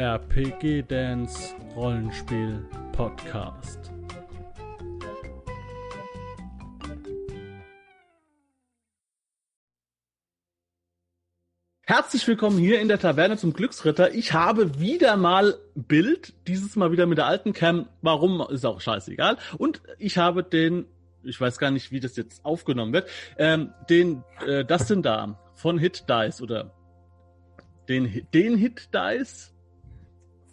RPG Dance Rollenspiel Podcast. Herzlich willkommen hier in der Taverne zum Glücksritter. Ich habe wieder mal Bild, dieses Mal wieder mit der alten Cam. Warum, ist auch scheißegal. Und ich habe den, ich weiß gar nicht, wie das jetzt aufgenommen wird, ähm, den äh, Dustin da von Hit Dice oder den, den Hit Dice.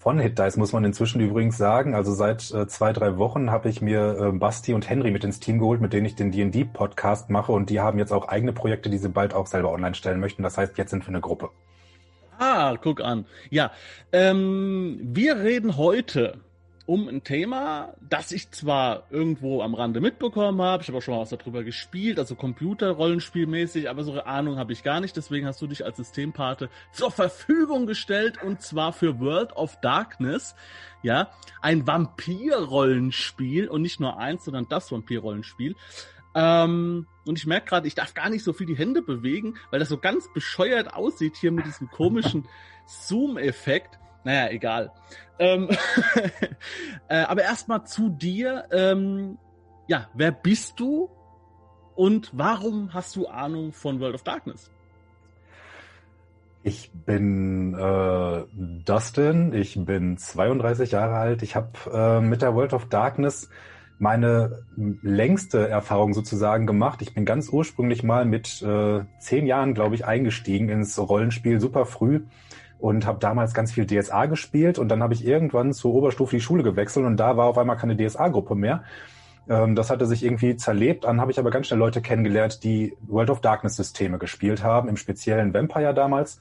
Von Hit Dice muss man inzwischen übrigens sagen. Also seit äh, zwei, drei Wochen habe ich mir äh, Basti und Henry mit ins Team geholt, mit denen ich den D&D-Podcast mache. Und die haben jetzt auch eigene Projekte, die sie bald auch selber online stellen möchten. Das heißt, jetzt sind wir eine Gruppe. Ah, guck an. Ja, ähm, wir reden heute um ein Thema, das ich zwar irgendwo am Rande mitbekommen habe, ich habe auch schon mal was darüber gespielt, also Computer-Rollenspielmäßig, aber so eine Ahnung habe ich gar nicht, deswegen hast du dich als Systempate zur Verfügung gestellt und zwar für World of Darkness, ja, ein Vampir-Rollenspiel und nicht nur eins, sondern das Vampir-Rollenspiel. Ähm, und ich merke gerade, ich darf gar nicht so viel die Hände bewegen, weil das so ganz bescheuert aussieht hier mit diesem komischen Zoom-Effekt. Naja, egal. Ähm, äh, aber erstmal zu dir. Ähm, ja, wer bist du und warum hast du Ahnung von World of Darkness? Ich bin äh, Dustin, ich bin 32 Jahre alt. Ich habe äh, mit der World of Darkness meine längste Erfahrung sozusagen gemacht. Ich bin ganz ursprünglich mal mit äh, zehn Jahren, glaube ich, eingestiegen ins Rollenspiel super früh und habe damals ganz viel DSA gespielt und dann habe ich irgendwann zur Oberstufe die Schule gewechselt und da war auf einmal keine DSA-Gruppe mehr. Ähm, das hatte sich irgendwie zerlebt. Dann habe ich aber ganz schnell Leute kennengelernt, die World of Darkness-Systeme gespielt haben, im speziellen Vampire damals.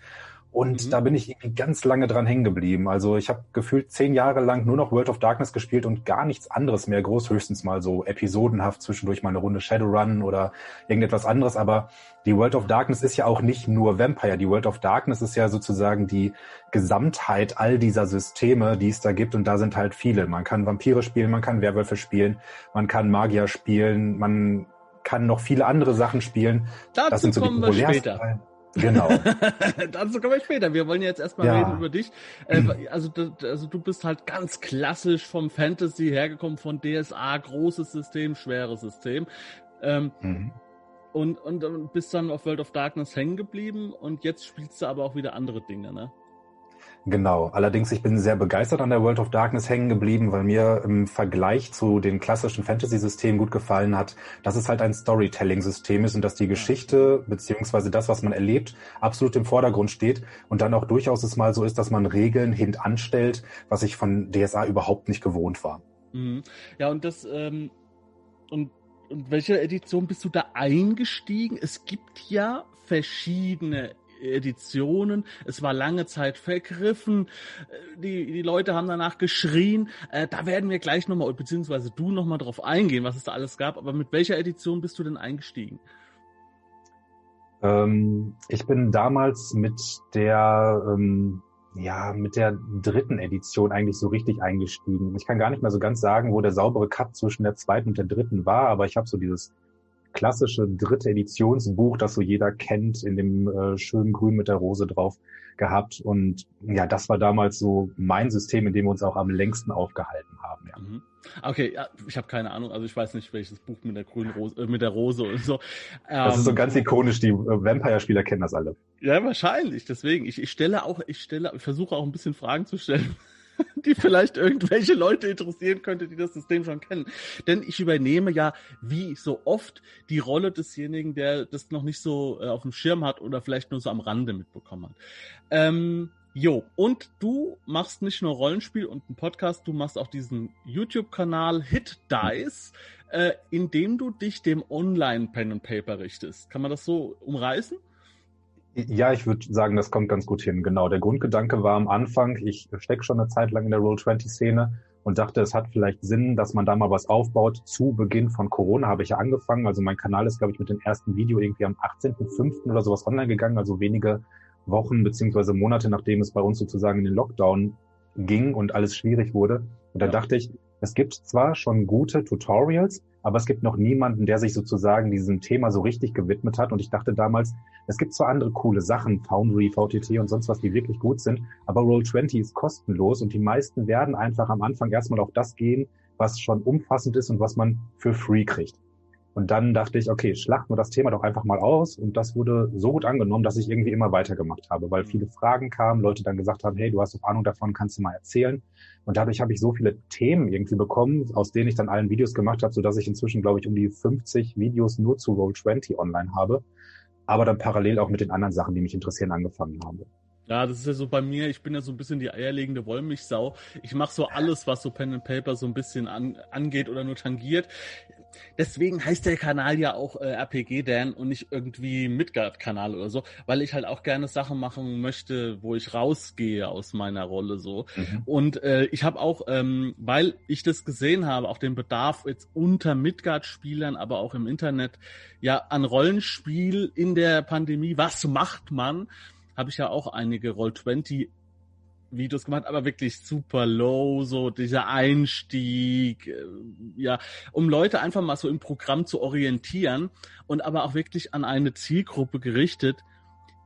Und mhm. da bin ich irgendwie ganz lange dran hängen geblieben. Also ich habe gefühlt zehn Jahre lang nur noch World of Darkness gespielt und gar nichts anderes mehr. Groß höchstens mal so episodenhaft zwischendurch mal eine Runde Shadowrun oder irgendetwas anderes. Aber die World of Darkness ist ja auch nicht nur Vampire. Die World of Darkness ist ja sozusagen die Gesamtheit all dieser Systeme, die es da gibt. Und da sind halt viele. Man kann Vampire spielen, man kann Werwölfe spielen, man kann Magier spielen, man kann noch viele andere Sachen spielen. Dazu das sind so kommen die wir später. Genau. Dazu kommen wir später. Wir wollen jetzt erstmal ja. reden über dich. Äh, also, also du bist halt ganz klassisch vom Fantasy hergekommen, von DSA, großes System, schweres System. Ähm, mhm. und, und, und bist dann auf World of Darkness hängen geblieben und jetzt spielst du aber auch wieder andere Dinge, ne? Genau. Allerdings, ich bin sehr begeistert an der World of Darkness hängen geblieben, weil mir im Vergleich zu den klassischen Fantasy-Systemen gut gefallen hat, dass es halt ein Storytelling-System ist und dass die Geschichte beziehungsweise das, was man erlebt, absolut im Vordergrund steht und dann auch durchaus es mal so ist, dass man Regeln hintanstellt, was ich von DSA überhaupt nicht gewohnt war. Mhm. Ja, und das, ähm, und und welche Edition bist du da eingestiegen? Es gibt ja verschiedene Editionen. Es war lange Zeit vergriffen. Äh, die, die Leute haben danach geschrien. Äh, da werden wir gleich nochmal, beziehungsweise du nochmal drauf eingehen, was es da alles gab. Aber mit welcher Edition bist du denn eingestiegen? Ähm, ich bin damals mit der, ähm, ja, mit der dritten Edition eigentlich so richtig eingestiegen. Ich kann gar nicht mehr so ganz sagen, wo der saubere Cut zwischen der zweiten und der dritten war, aber ich habe so dieses klassische dritte Editionsbuch, das so jeder kennt, in dem äh, schönen Grün mit der Rose drauf gehabt. Und ja, das war damals so mein System, in dem wir uns auch am längsten aufgehalten haben. Ja. Mhm. Okay, ja, ich habe keine Ahnung. Also ich weiß nicht, welches Buch mit der grünen Rose, äh, mit der Rose und so. Das ähm, ist so ähm, ganz ikonisch. Die äh, Vampire-Spieler kennen das alle. Ja, wahrscheinlich. Deswegen, ich, ich stelle auch, ich stelle, ich versuche auch ein bisschen Fragen zu stellen die vielleicht irgendwelche Leute interessieren könnte, die das System schon kennen. Denn ich übernehme ja, wie so oft, die Rolle desjenigen, der das noch nicht so äh, auf dem Schirm hat oder vielleicht nur so am Rande mitbekommen hat. Ähm, jo, und du machst nicht nur Rollenspiel und einen Podcast, du machst auch diesen YouTube-Kanal Hit Dice, äh, in dem du dich dem Online-Pen and Paper richtest. Kann man das so umreißen? Ja, ich würde sagen, das kommt ganz gut hin. Genau. Der Grundgedanke war am Anfang, ich stecke schon eine Zeit lang in der Roll20-Szene und dachte, es hat vielleicht Sinn, dass man da mal was aufbaut. Zu Beginn von Corona habe ich ja angefangen. Also mein Kanal ist, glaube ich, mit dem ersten Video irgendwie am 18.05. oder sowas online gegangen, also wenige Wochen beziehungsweise Monate, nachdem es bei uns sozusagen in den Lockdown ging und alles schwierig wurde. Und da ja. dachte ich, Es gibt zwar schon gute Tutorials, aber es gibt noch niemanden, der sich sozusagen diesem Thema so richtig gewidmet hat. Und ich dachte damals, es gibt zwar andere coole Sachen, Foundry, VTT und sonst was, die wirklich gut sind, aber Roll20 ist kostenlos und die meisten werden einfach am Anfang erstmal auf das gehen, was schon umfassend ist und was man für free kriegt. Und dann dachte ich, okay, schlachten wir das Thema doch einfach mal aus. Und das wurde so gut angenommen, dass ich irgendwie immer weitergemacht habe, weil viele Fragen kamen, Leute dann gesagt haben, hey, du hast doch Ahnung davon, kannst du mal erzählen. Und dadurch habe ich so viele Themen irgendwie bekommen, aus denen ich dann allen Videos gemacht habe, sodass ich inzwischen, glaube ich, um die 50 Videos nur zu Roll20 online habe. Aber dann parallel auch mit den anderen Sachen, die mich interessieren, angefangen habe. Ja, das ist ja so bei mir, ich bin ja so ein bisschen die eierlegende Wollmilchsau. Ich mache so alles, was so Pen and Paper so ein bisschen an, angeht oder nur tangiert. Deswegen heißt der Kanal ja auch äh, RPG Dan und nicht irgendwie Midgard-Kanal oder so, weil ich halt auch gerne Sachen machen möchte, wo ich rausgehe aus meiner Rolle so. Mhm. Und äh, ich habe auch, ähm, weil ich das gesehen habe, auch den Bedarf jetzt unter Midgard-Spielern, aber auch im Internet, ja, an Rollenspiel in der Pandemie, was macht man? Habe ich ja auch einige Roll20 Videos gemacht, aber wirklich super low, so dieser Einstieg, äh, ja, um Leute einfach mal so im Programm zu orientieren und aber auch wirklich an eine Zielgruppe gerichtet,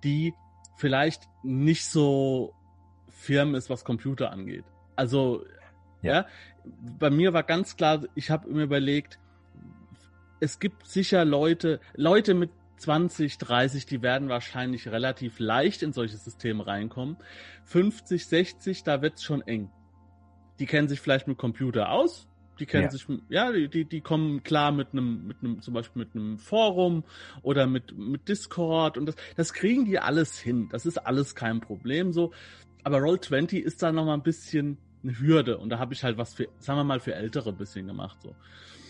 die vielleicht nicht so firm ist, was Computer angeht. Also, ja, ja bei mir war ganz klar, ich habe mir überlegt, es gibt sicher Leute, Leute mit 20, 30, die werden wahrscheinlich relativ leicht in solche Systeme reinkommen. 50, 60, da wird's schon eng. Die kennen sich vielleicht mit Computer aus, die kennen ja. sich, ja, die, die kommen klar mit einem, mit einem, zum Beispiel mit einem Forum oder mit, mit Discord und das, das kriegen die alles hin. Das ist alles kein Problem so. Aber Roll20 ist da nochmal ein bisschen eine Hürde und da habe ich halt was für, sagen wir mal, für Ältere ein bisschen gemacht so.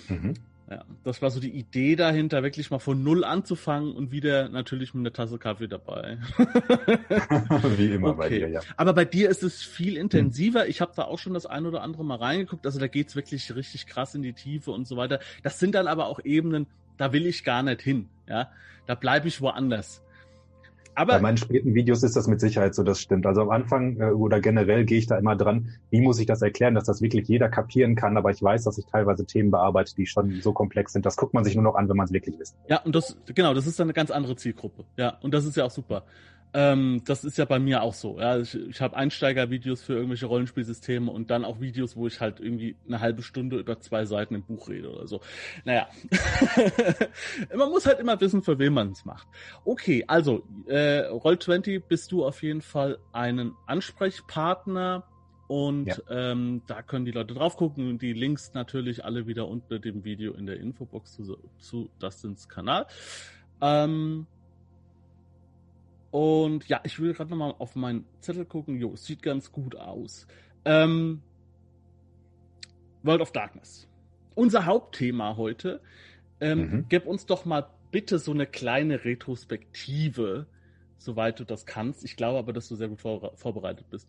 Mhm. Ja, das war so die Idee dahinter, wirklich mal von Null anzufangen und wieder natürlich mit einer Tasse Kaffee dabei. Wie immer okay. bei dir, ja. Aber bei dir ist es viel intensiver. Ich habe da auch schon das ein oder andere Mal reingeguckt. Also da geht's wirklich richtig krass in die Tiefe und so weiter. Das sind dann aber auch Ebenen, da will ich gar nicht hin. Ja, da bleibe ich woanders. Aber Bei meinen späten Videos ist das mit Sicherheit so, das stimmt. Also am Anfang äh, oder generell gehe ich da immer dran, wie muss ich das erklären, dass das wirklich jeder kapieren kann, aber ich weiß, dass ich teilweise Themen bearbeite, die schon so komplex sind. Das guckt man sich nur noch an, wenn man es wirklich wissen. Ja, und das, genau, das ist dann eine ganz andere Zielgruppe. Ja, und das ist ja auch super. Ähm, das ist ja bei mir auch so. Ja, ich, ich habe Einsteigervideos für irgendwelche Rollenspielsysteme und dann auch Videos, wo ich halt irgendwie eine halbe Stunde über zwei Seiten im Buch rede oder so. Naja, man muss halt immer wissen, für wen man es macht. Okay, also äh, Roll20 bist du auf jeden Fall einen Ansprechpartner. Und ja. ähm, da können die Leute drauf gucken. Die Links natürlich alle wieder unter dem Video in der Infobox zu, zu Dustins Kanal. Ähm, und ja, ich will gerade nochmal auf meinen Zettel gucken. Jo, sieht ganz gut aus. Ähm, World of Darkness. Unser Hauptthema heute. Ähm, mhm. Gib uns doch mal bitte so eine kleine Retrospektive, soweit du das kannst. Ich glaube aber, dass du sehr gut vor vorbereitet bist.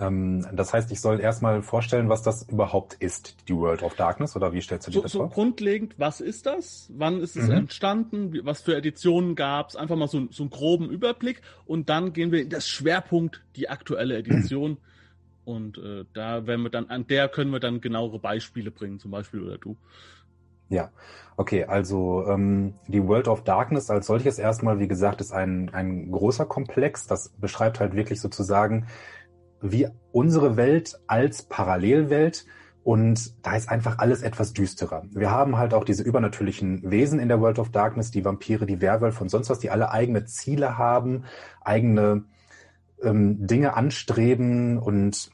Ähm, das heißt, ich soll erstmal vorstellen, was das überhaupt ist, die World of Darkness, oder wie stellst du dir so, das so vor? So grundlegend, was ist das? Wann ist es mhm. entstanden? Was für Editionen gab es? Einfach mal so, so einen groben Überblick und dann gehen wir in das Schwerpunkt, die aktuelle Edition. Und äh, da werden wir dann, an der können wir dann genauere Beispiele bringen, zum Beispiel oder du. Ja, okay, also ähm, die World of Darkness als solches erstmal, wie gesagt, ist ein, ein großer Komplex. Das beschreibt halt wirklich sozusagen wie unsere Welt als Parallelwelt. Und da ist einfach alles etwas düsterer. Wir haben halt auch diese übernatürlichen Wesen in der World of Darkness, die Vampire, die Werwölfe und sonst was, die alle eigene Ziele haben, eigene ähm, Dinge anstreben und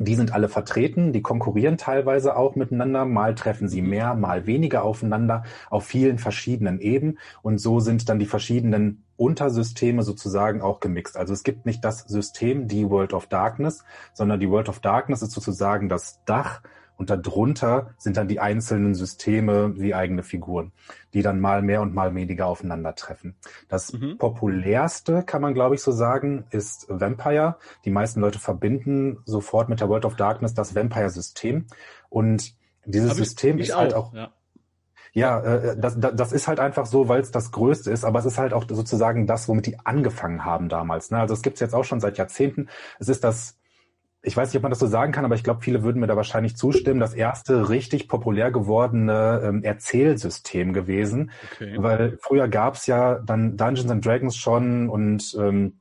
die sind alle vertreten, die konkurrieren teilweise auch miteinander, mal treffen sie mehr, mal weniger aufeinander auf vielen verschiedenen Ebenen und so sind dann die verschiedenen Untersysteme sozusagen auch gemixt. Also es gibt nicht das System, die World of Darkness, sondern die World of Darkness ist sozusagen das Dach und darunter sind dann die einzelnen Systeme wie eigene Figuren, die dann mal mehr und mal weniger aufeinandertreffen. Das mhm. populärste, kann man glaube ich so sagen, ist Vampire. Die meisten Leute verbinden sofort mit der World of Darkness das Vampire-System. Und dieses ich, System ich ist halt auch, halt auch ja. Ja, äh, das, das, das ist halt einfach so, weil es das Größte ist, aber es ist halt auch sozusagen das, womit die angefangen haben damals. Ne? Also es gibt es jetzt auch schon seit Jahrzehnten. Es ist das ich weiß nicht, ob man das so sagen kann, aber ich glaube, viele würden mir da wahrscheinlich zustimmen, das erste richtig populär gewordene ähm, Erzählsystem gewesen. Okay. Weil früher gab's ja dann Dungeons and Dragons schon und ähm,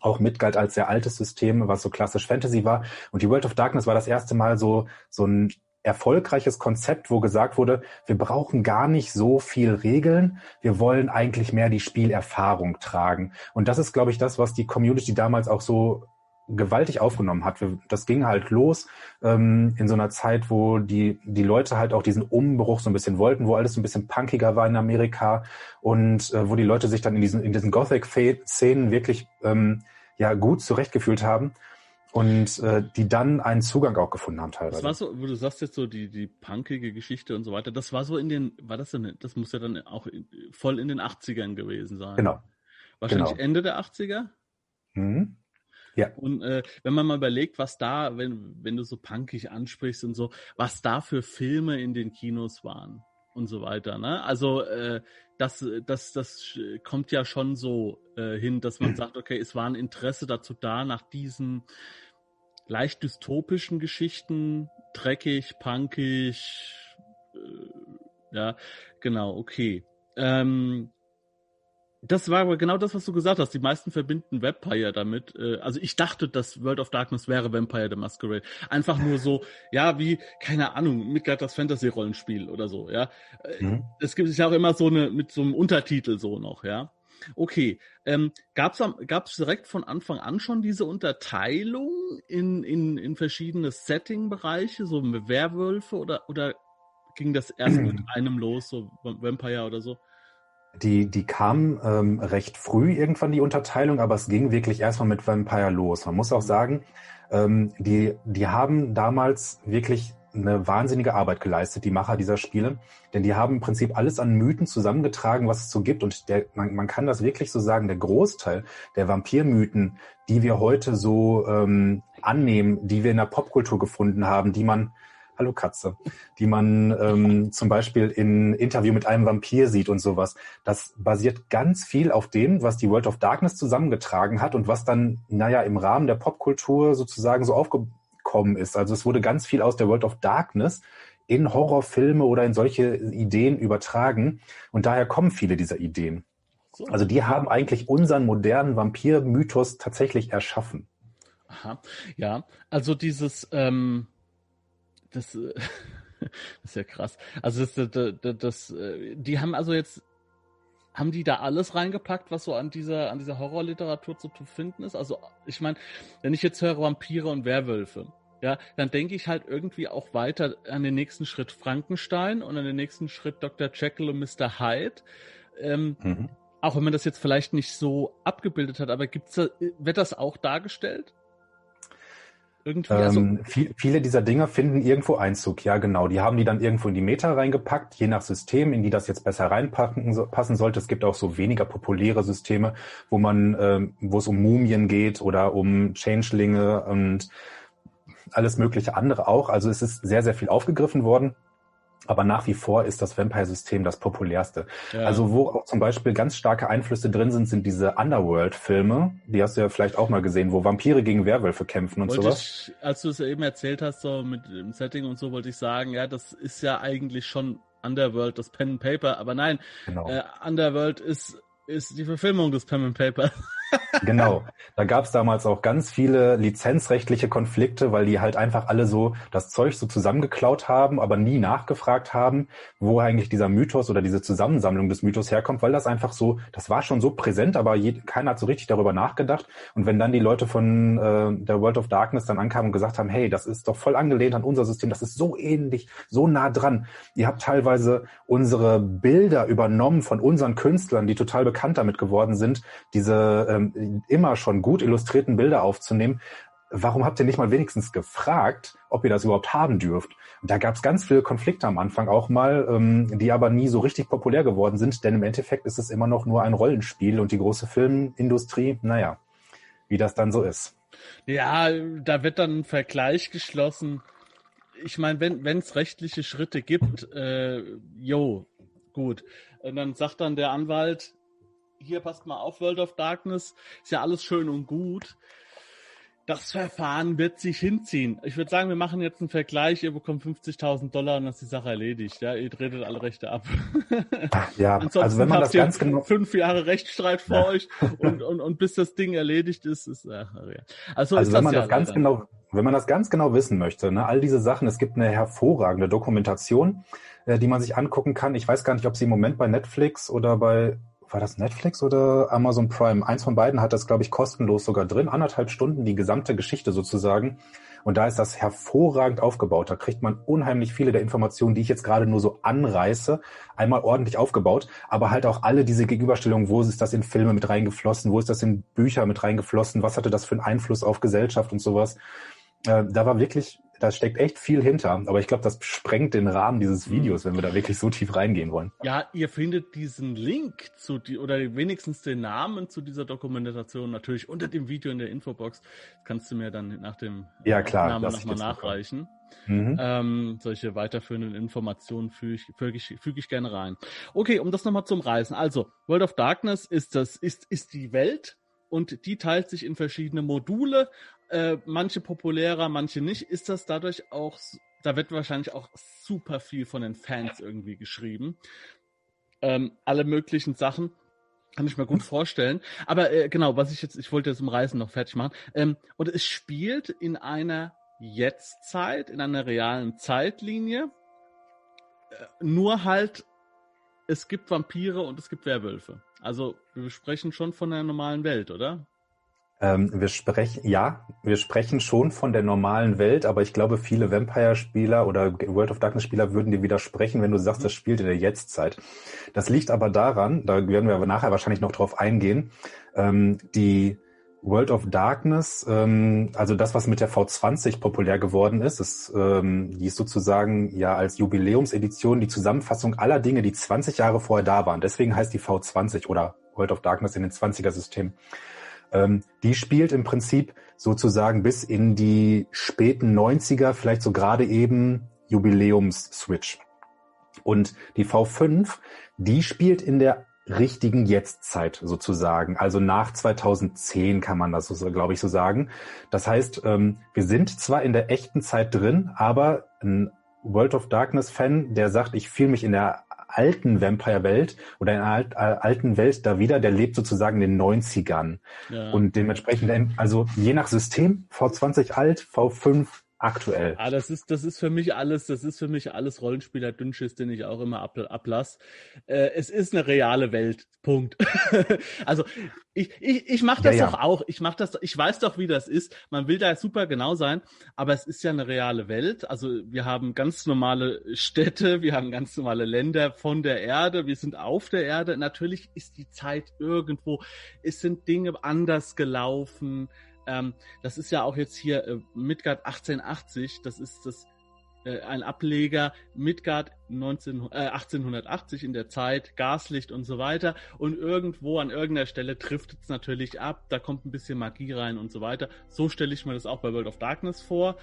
auch mitgalt als sehr altes System, was so klassisch Fantasy war. Und die World of Darkness war das erste Mal so, so ein erfolgreiches Konzept, wo gesagt wurde, wir brauchen gar nicht so viel Regeln, wir wollen eigentlich mehr die Spielerfahrung tragen. Und das ist, glaube ich, das, was die Community damals auch so gewaltig aufgenommen hat. Das ging halt los ähm, in so einer Zeit, wo die, die Leute halt auch diesen Umbruch so ein bisschen wollten, wo alles so ein bisschen punkiger war in Amerika und äh, wo die Leute sich dann in diesen, in diesen Gothic-Szenen wirklich ähm, ja gut zurechtgefühlt haben und äh, die dann einen Zugang auch gefunden haben teilweise. Das war so, wo du sagst jetzt so die die punkige Geschichte und so weiter. Das war so in den, war das denn? Das muss ja dann auch in, voll in den 80ern gewesen sein. Genau. Wahrscheinlich genau. Ende der 80er. Mhm. Ja. Und äh, wenn man mal überlegt, was da, wenn, wenn du so punkig ansprichst und so, was da für Filme in den Kinos waren und so weiter. Ne? Also äh, das, das, das kommt ja schon so äh, hin, dass man sagt, okay, es war ein Interesse dazu da, nach diesen leicht dystopischen Geschichten, dreckig, punkig, äh, ja, genau, okay. Ähm, das war aber genau das, was du gesagt hast. Die meisten verbinden Vampire damit. Äh, also ich dachte, dass World of Darkness wäre Vampire the Masquerade. Einfach nur so, ja, wie, keine Ahnung, Midgard das Fantasy-Rollenspiel oder so, ja. Äh, mhm. Es gibt ja auch immer so eine, mit so einem Untertitel so noch, ja. Okay, ähm, gab es direkt von Anfang an schon diese Unterteilung in, in, in verschiedene Setting-Bereiche, so Werwölfe oder, oder ging das erst mit einem los, so Vampire oder so? Die, die kam ähm, recht früh irgendwann die Unterteilung, aber es ging wirklich erstmal mit Vampire los. Man muss auch sagen, ähm, die, die haben damals wirklich eine wahnsinnige Arbeit geleistet, die Macher dieser Spiele. Denn die haben im Prinzip alles an Mythen zusammengetragen, was es so gibt. Und der, man, man kann das wirklich so sagen, der Großteil der Vampirmythen, die wir heute so ähm, annehmen, die wir in der Popkultur gefunden haben, die man Hallo Katze, die man ähm, zum Beispiel in Interview mit einem Vampir sieht und sowas. Das basiert ganz viel auf dem, was die World of Darkness zusammengetragen hat und was dann, naja, im Rahmen der Popkultur sozusagen so aufgekommen ist. Also es wurde ganz viel aus der World of Darkness in Horrorfilme oder in solche Ideen übertragen. Und daher kommen viele dieser Ideen. Also die haben eigentlich unseren modernen Vampir-Mythos tatsächlich erschaffen. Aha, ja, also dieses, ähm, das, äh, das ist ja krass. Also das, das, das, das, äh, die haben also jetzt, haben die da alles reingepackt, was so an dieser, an dieser Horrorliteratur zu finden ist? Also ich meine, wenn ich jetzt höre Vampire und Werwölfe, ja, dann denke ich halt irgendwie auch weiter an den nächsten Schritt Frankenstein und an den nächsten Schritt Dr. Jekyll und Mr. Hyde. Ähm, mhm. Auch wenn man das jetzt vielleicht nicht so abgebildet hat, aber gibt's da, wird das auch dargestellt? Irgendwie, also ähm, viel, viele dieser Dinge finden irgendwo Einzug, ja genau. Die haben die dann irgendwo in die Meta reingepackt, je nach System, in die das jetzt besser reinpacken so, passen sollte. Es gibt auch so weniger populäre Systeme, wo man, ähm, wo es um Mumien geht oder um Changelinge und alles mögliche andere auch. Also es ist sehr, sehr viel aufgegriffen worden. Aber nach wie vor ist das Vampire-System das populärste. Ja. Also wo auch zum Beispiel ganz starke Einflüsse drin sind, sind diese Underworld-Filme. Die hast du ja vielleicht auch mal gesehen, wo Vampire gegen Werwölfe kämpfen und wollte sowas. Ich, als du es eben erzählt hast, so mit dem Setting und so, wollte ich sagen, ja, das ist ja eigentlich schon Underworld, das Pen and Paper. Aber nein, genau. äh, Underworld ist, ist die Verfilmung des Pen and Paper. Genau. Da gab es damals auch ganz viele lizenzrechtliche Konflikte, weil die halt einfach alle so das Zeug so zusammengeklaut haben, aber nie nachgefragt haben, wo eigentlich dieser Mythos oder diese Zusammensammlung des Mythos herkommt, weil das einfach so, das war schon so präsent, aber je, keiner hat so richtig darüber nachgedacht. Und wenn dann die Leute von äh, der World of Darkness dann ankamen und gesagt haben, hey, das ist doch voll angelehnt an unser System, das ist so ähnlich, so nah dran. Ihr habt teilweise unsere Bilder übernommen von unseren Künstlern, die total bekannt damit geworden sind, diese äh, ähm, immer schon gut illustrierten Bilder aufzunehmen, warum habt ihr nicht mal wenigstens gefragt, ob ihr das überhaupt haben dürft? Da gab es ganz viele Konflikte am Anfang auch mal, ähm, die aber nie so richtig populär geworden sind, denn im Endeffekt ist es immer noch nur ein Rollenspiel und die große Filmindustrie, naja, wie das dann so ist. Ja, da wird dann ein Vergleich geschlossen. Ich meine, wenn es rechtliche Schritte gibt, äh, jo, gut. Und dann sagt dann der Anwalt, hier passt mal auf, World of Darkness, ist ja alles schön und gut. Das Verfahren wird sich hinziehen. Ich würde sagen, wir machen jetzt einen Vergleich. Ihr bekommt 50.000 Dollar und dann ist die Sache erledigt. Ja, ihr tretet alle Rechte ab. Ja, Ansonsten also wenn man habt das ganz genau, fünf Jahre Rechtsstreit vor Ja. euch und, und, und bis das Ding erledigt ist, ist äh, ja. Also, also ist wenn man ja das ganz leider. genau, wenn man das ganz genau wissen möchte, ne, all diese Sachen, es gibt eine hervorragende Dokumentation, äh, die man sich angucken kann. Ich weiß gar nicht, ob sie im Moment bei Netflix oder bei war das Netflix oder Amazon Prime? Eins von beiden hat das, glaube ich, kostenlos sogar drin. Anderthalb Stunden, die gesamte Geschichte sozusagen. Und da ist das hervorragend aufgebaut. Da kriegt man unheimlich viele der Informationen, die ich jetzt gerade nur so anreiße, einmal ordentlich aufgebaut, aber halt auch alle diese Gegenüberstellungen, wo ist das in Filme mit reingeflossen, wo ist das in Bücher mit reingeflossen, was hatte das für einen Einfluss auf Gesellschaft und sowas. Äh, da war wirklich, da steckt echt viel hinter, aber ich glaube, das sprengt den Rahmen dieses Videos, wenn wir da wirklich so tief reingehen wollen. Ja, ihr findet diesen Link zu die oder wenigstens den Namen zu dieser Dokumentation natürlich unter dem Video in der Infobox. Das kannst du mir dann nach dem Ja, klar, nochmal nachreichen. Mhm. Ähm, solche weiterführenden Informationen füge ich, füge ich, füge ich gerne rein. Okay, um das nochmal zum Reißen. Also, World of Darkness ist das, ist, ist die Welt und die teilt sich in verschiedene Module. Äh, manche populärer, manche nicht. Ist das dadurch auch, da wird wahrscheinlich auch super viel von den Fans irgendwie geschrieben. Ähm, alle möglichen Sachen. Kann ich mir gut vorstellen. Aber äh, genau, was ich jetzt, ich wollte jetzt im Reisen noch fertig machen. Ähm, und es spielt in einer Jetztzeit, in einer realen Zeitlinie. Äh, nur halt, es gibt Vampire und es gibt Werwölfe. Also wir sprechen schon von einer normalen Welt, oder? Ähm, wir sprechen, ja, wir sprechen schon von der normalen Welt, aber ich glaube, viele Vampire-Spieler oder World of Darkness-Spieler würden dir widersprechen, wenn du sagst, das spielt in der Jetztzeit. Das liegt aber daran, da werden wir nachher wahrscheinlich noch drauf eingehen, ähm, die World of Darkness, ähm, also das, was mit der V20 populär geworden ist, ist ähm, die ist sozusagen ja als Jubiläumsedition die Zusammenfassung aller Dinge, die 20 Jahre vorher da waren. Deswegen heißt die V20 oder World of Darkness in den 20er-Systemen. Ähm, die spielt im Prinzip sozusagen bis in die späten 90er, vielleicht so gerade eben Jubiläums-Switch. Und die V5, die spielt in der richtigen Jetztzeit sozusagen, also nach 2010 kann man das, so, glaube ich, so sagen. Das heißt, ähm, wir sind zwar in der echten Zeit drin, aber ein World of Darkness-Fan, der sagt, ich fühle mich in der alten Vampire-Welt oder in alt, äh, alten Welt da wieder, der lebt sozusagen in den 90ern. Ja. Und dementsprechend, also je nach System, V20 alt, V5 aktuell. Ah, das ist, das ist für mich alles, das ist für mich alles Rollenspieler Dünnschiss, den ich auch immer ab, ablass. Äh, es ist eine reale Welt. Punkt. also ich, ich, ich mache das Ja, ja. doch auch. Ich mache das, ich weiß doch, wie das ist. Man will da super genau sein, aber es ist ja eine reale Welt. Also wir haben ganz normale Städte, wir haben ganz normale Länder von der Erde, wir sind auf der Erde. Natürlich ist die Zeit irgendwo, es sind Dinge anders gelaufen. Ähm, das ist ja auch jetzt hier äh, Midgard 1880, das ist das äh, ein Ableger Midgard 19, äh, 1880 in der Zeit, Gaslicht und so weiter. Und irgendwo an irgendeiner Stelle trifft es natürlich ab, da kommt ein bisschen Magie rein und so weiter. So stelle ich mir das auch bei World of Darkness vor.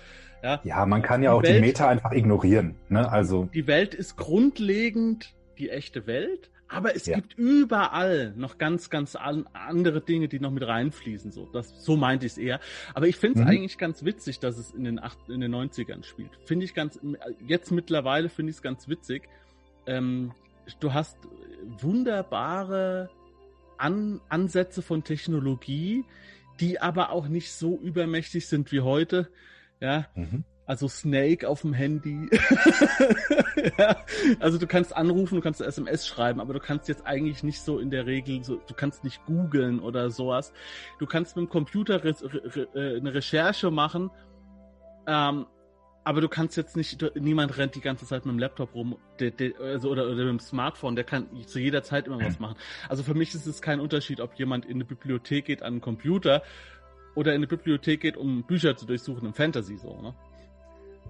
Ja, Ja, man kann ja Die auch Welt- die Meta einfach ignorieren. Ne? Also die Welt ist grundlegend die echte Welt, aber es Ja. gibt überall noch ganz, ganz an, andere Dinge, die noch mit reinfließen. So, das, so meinte ich es eher. Aber ich finde es Mhm. eigentlich ganz witzig, dass es in den, acht, in den 90ern spielt. Finde ich ganz, jetzt mittlerweile finde ich es ganz witzig. Ähm, du hast wunderbare an, Ansätze von Technologie, die aber auch nicht so übermächtig sind wie heute. Ja, mhm. Also Snake auf dem Handy. ja, also du kannst anrufen, du kannst SMS schreiben, aber du kannst jetzt eigentlich nicht so in der Regel, so, du kannst nicht googeln oder sowas. Du kannst mit dem Computer re re re eine Recherche machen, ähm, aber du kannst jetzt nicht, du, niemand rennt die ganze Zeit mit dem Laptop rum der, der, also, oder, oder mit dem Smartphone, der kann zu jeder Zeit immer was machen. Also für mich ist es kein Unterschied, ob jemand in eine Bibliothek geht an einen Computer oder in eine Bibliothek geht, um Bücher zu durchsuchen im Fantasy so, ne?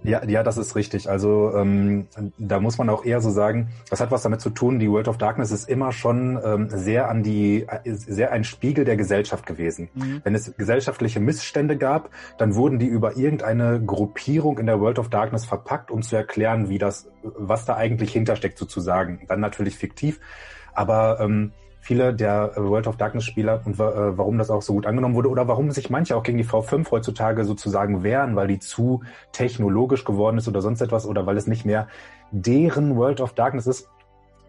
Ja, ja, das ist richtig. Also ähm, da muss man auch eher so sagen, das hat was damit zu tun. Die World of Darkness ist immer schon ähm, sehr an die, äh, sehr ein Spiegel der Gesellschaft gewesen. Mhm. Wenn es gesellschaftliche Missstände gab, dann wurden die über irgendeine Gruppierung in der World of Darkness verpackt, um zu erklären, wie das, was da eigentlich hintersteckt sozusagen. Dann natürlich fiktiv, aber ähm, viele der äh, World of Darkness Spieler und äh, warum das auch so gut angenommen wurde oder warum sich manche auch gegen die V5 heutzutage sozusagen wehren, weil die zu technologisch geworden ist oder sonst etwas oder weil es nicht mehr deren World of Darkness ist,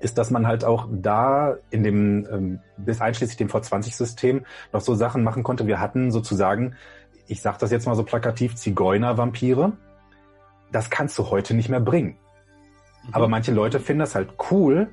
ist, dass man halt auch da in dem, ähm, bis einschließlich dem V20-System noch so Sachen machen konnte. Wir hatten sozusagen, ich sag das jetzt mal so plakativ, Zigeuner-Vampire. Das kannst du heute nicht mehr bringen. Mhm. Aber manche Leute finden das halt cool,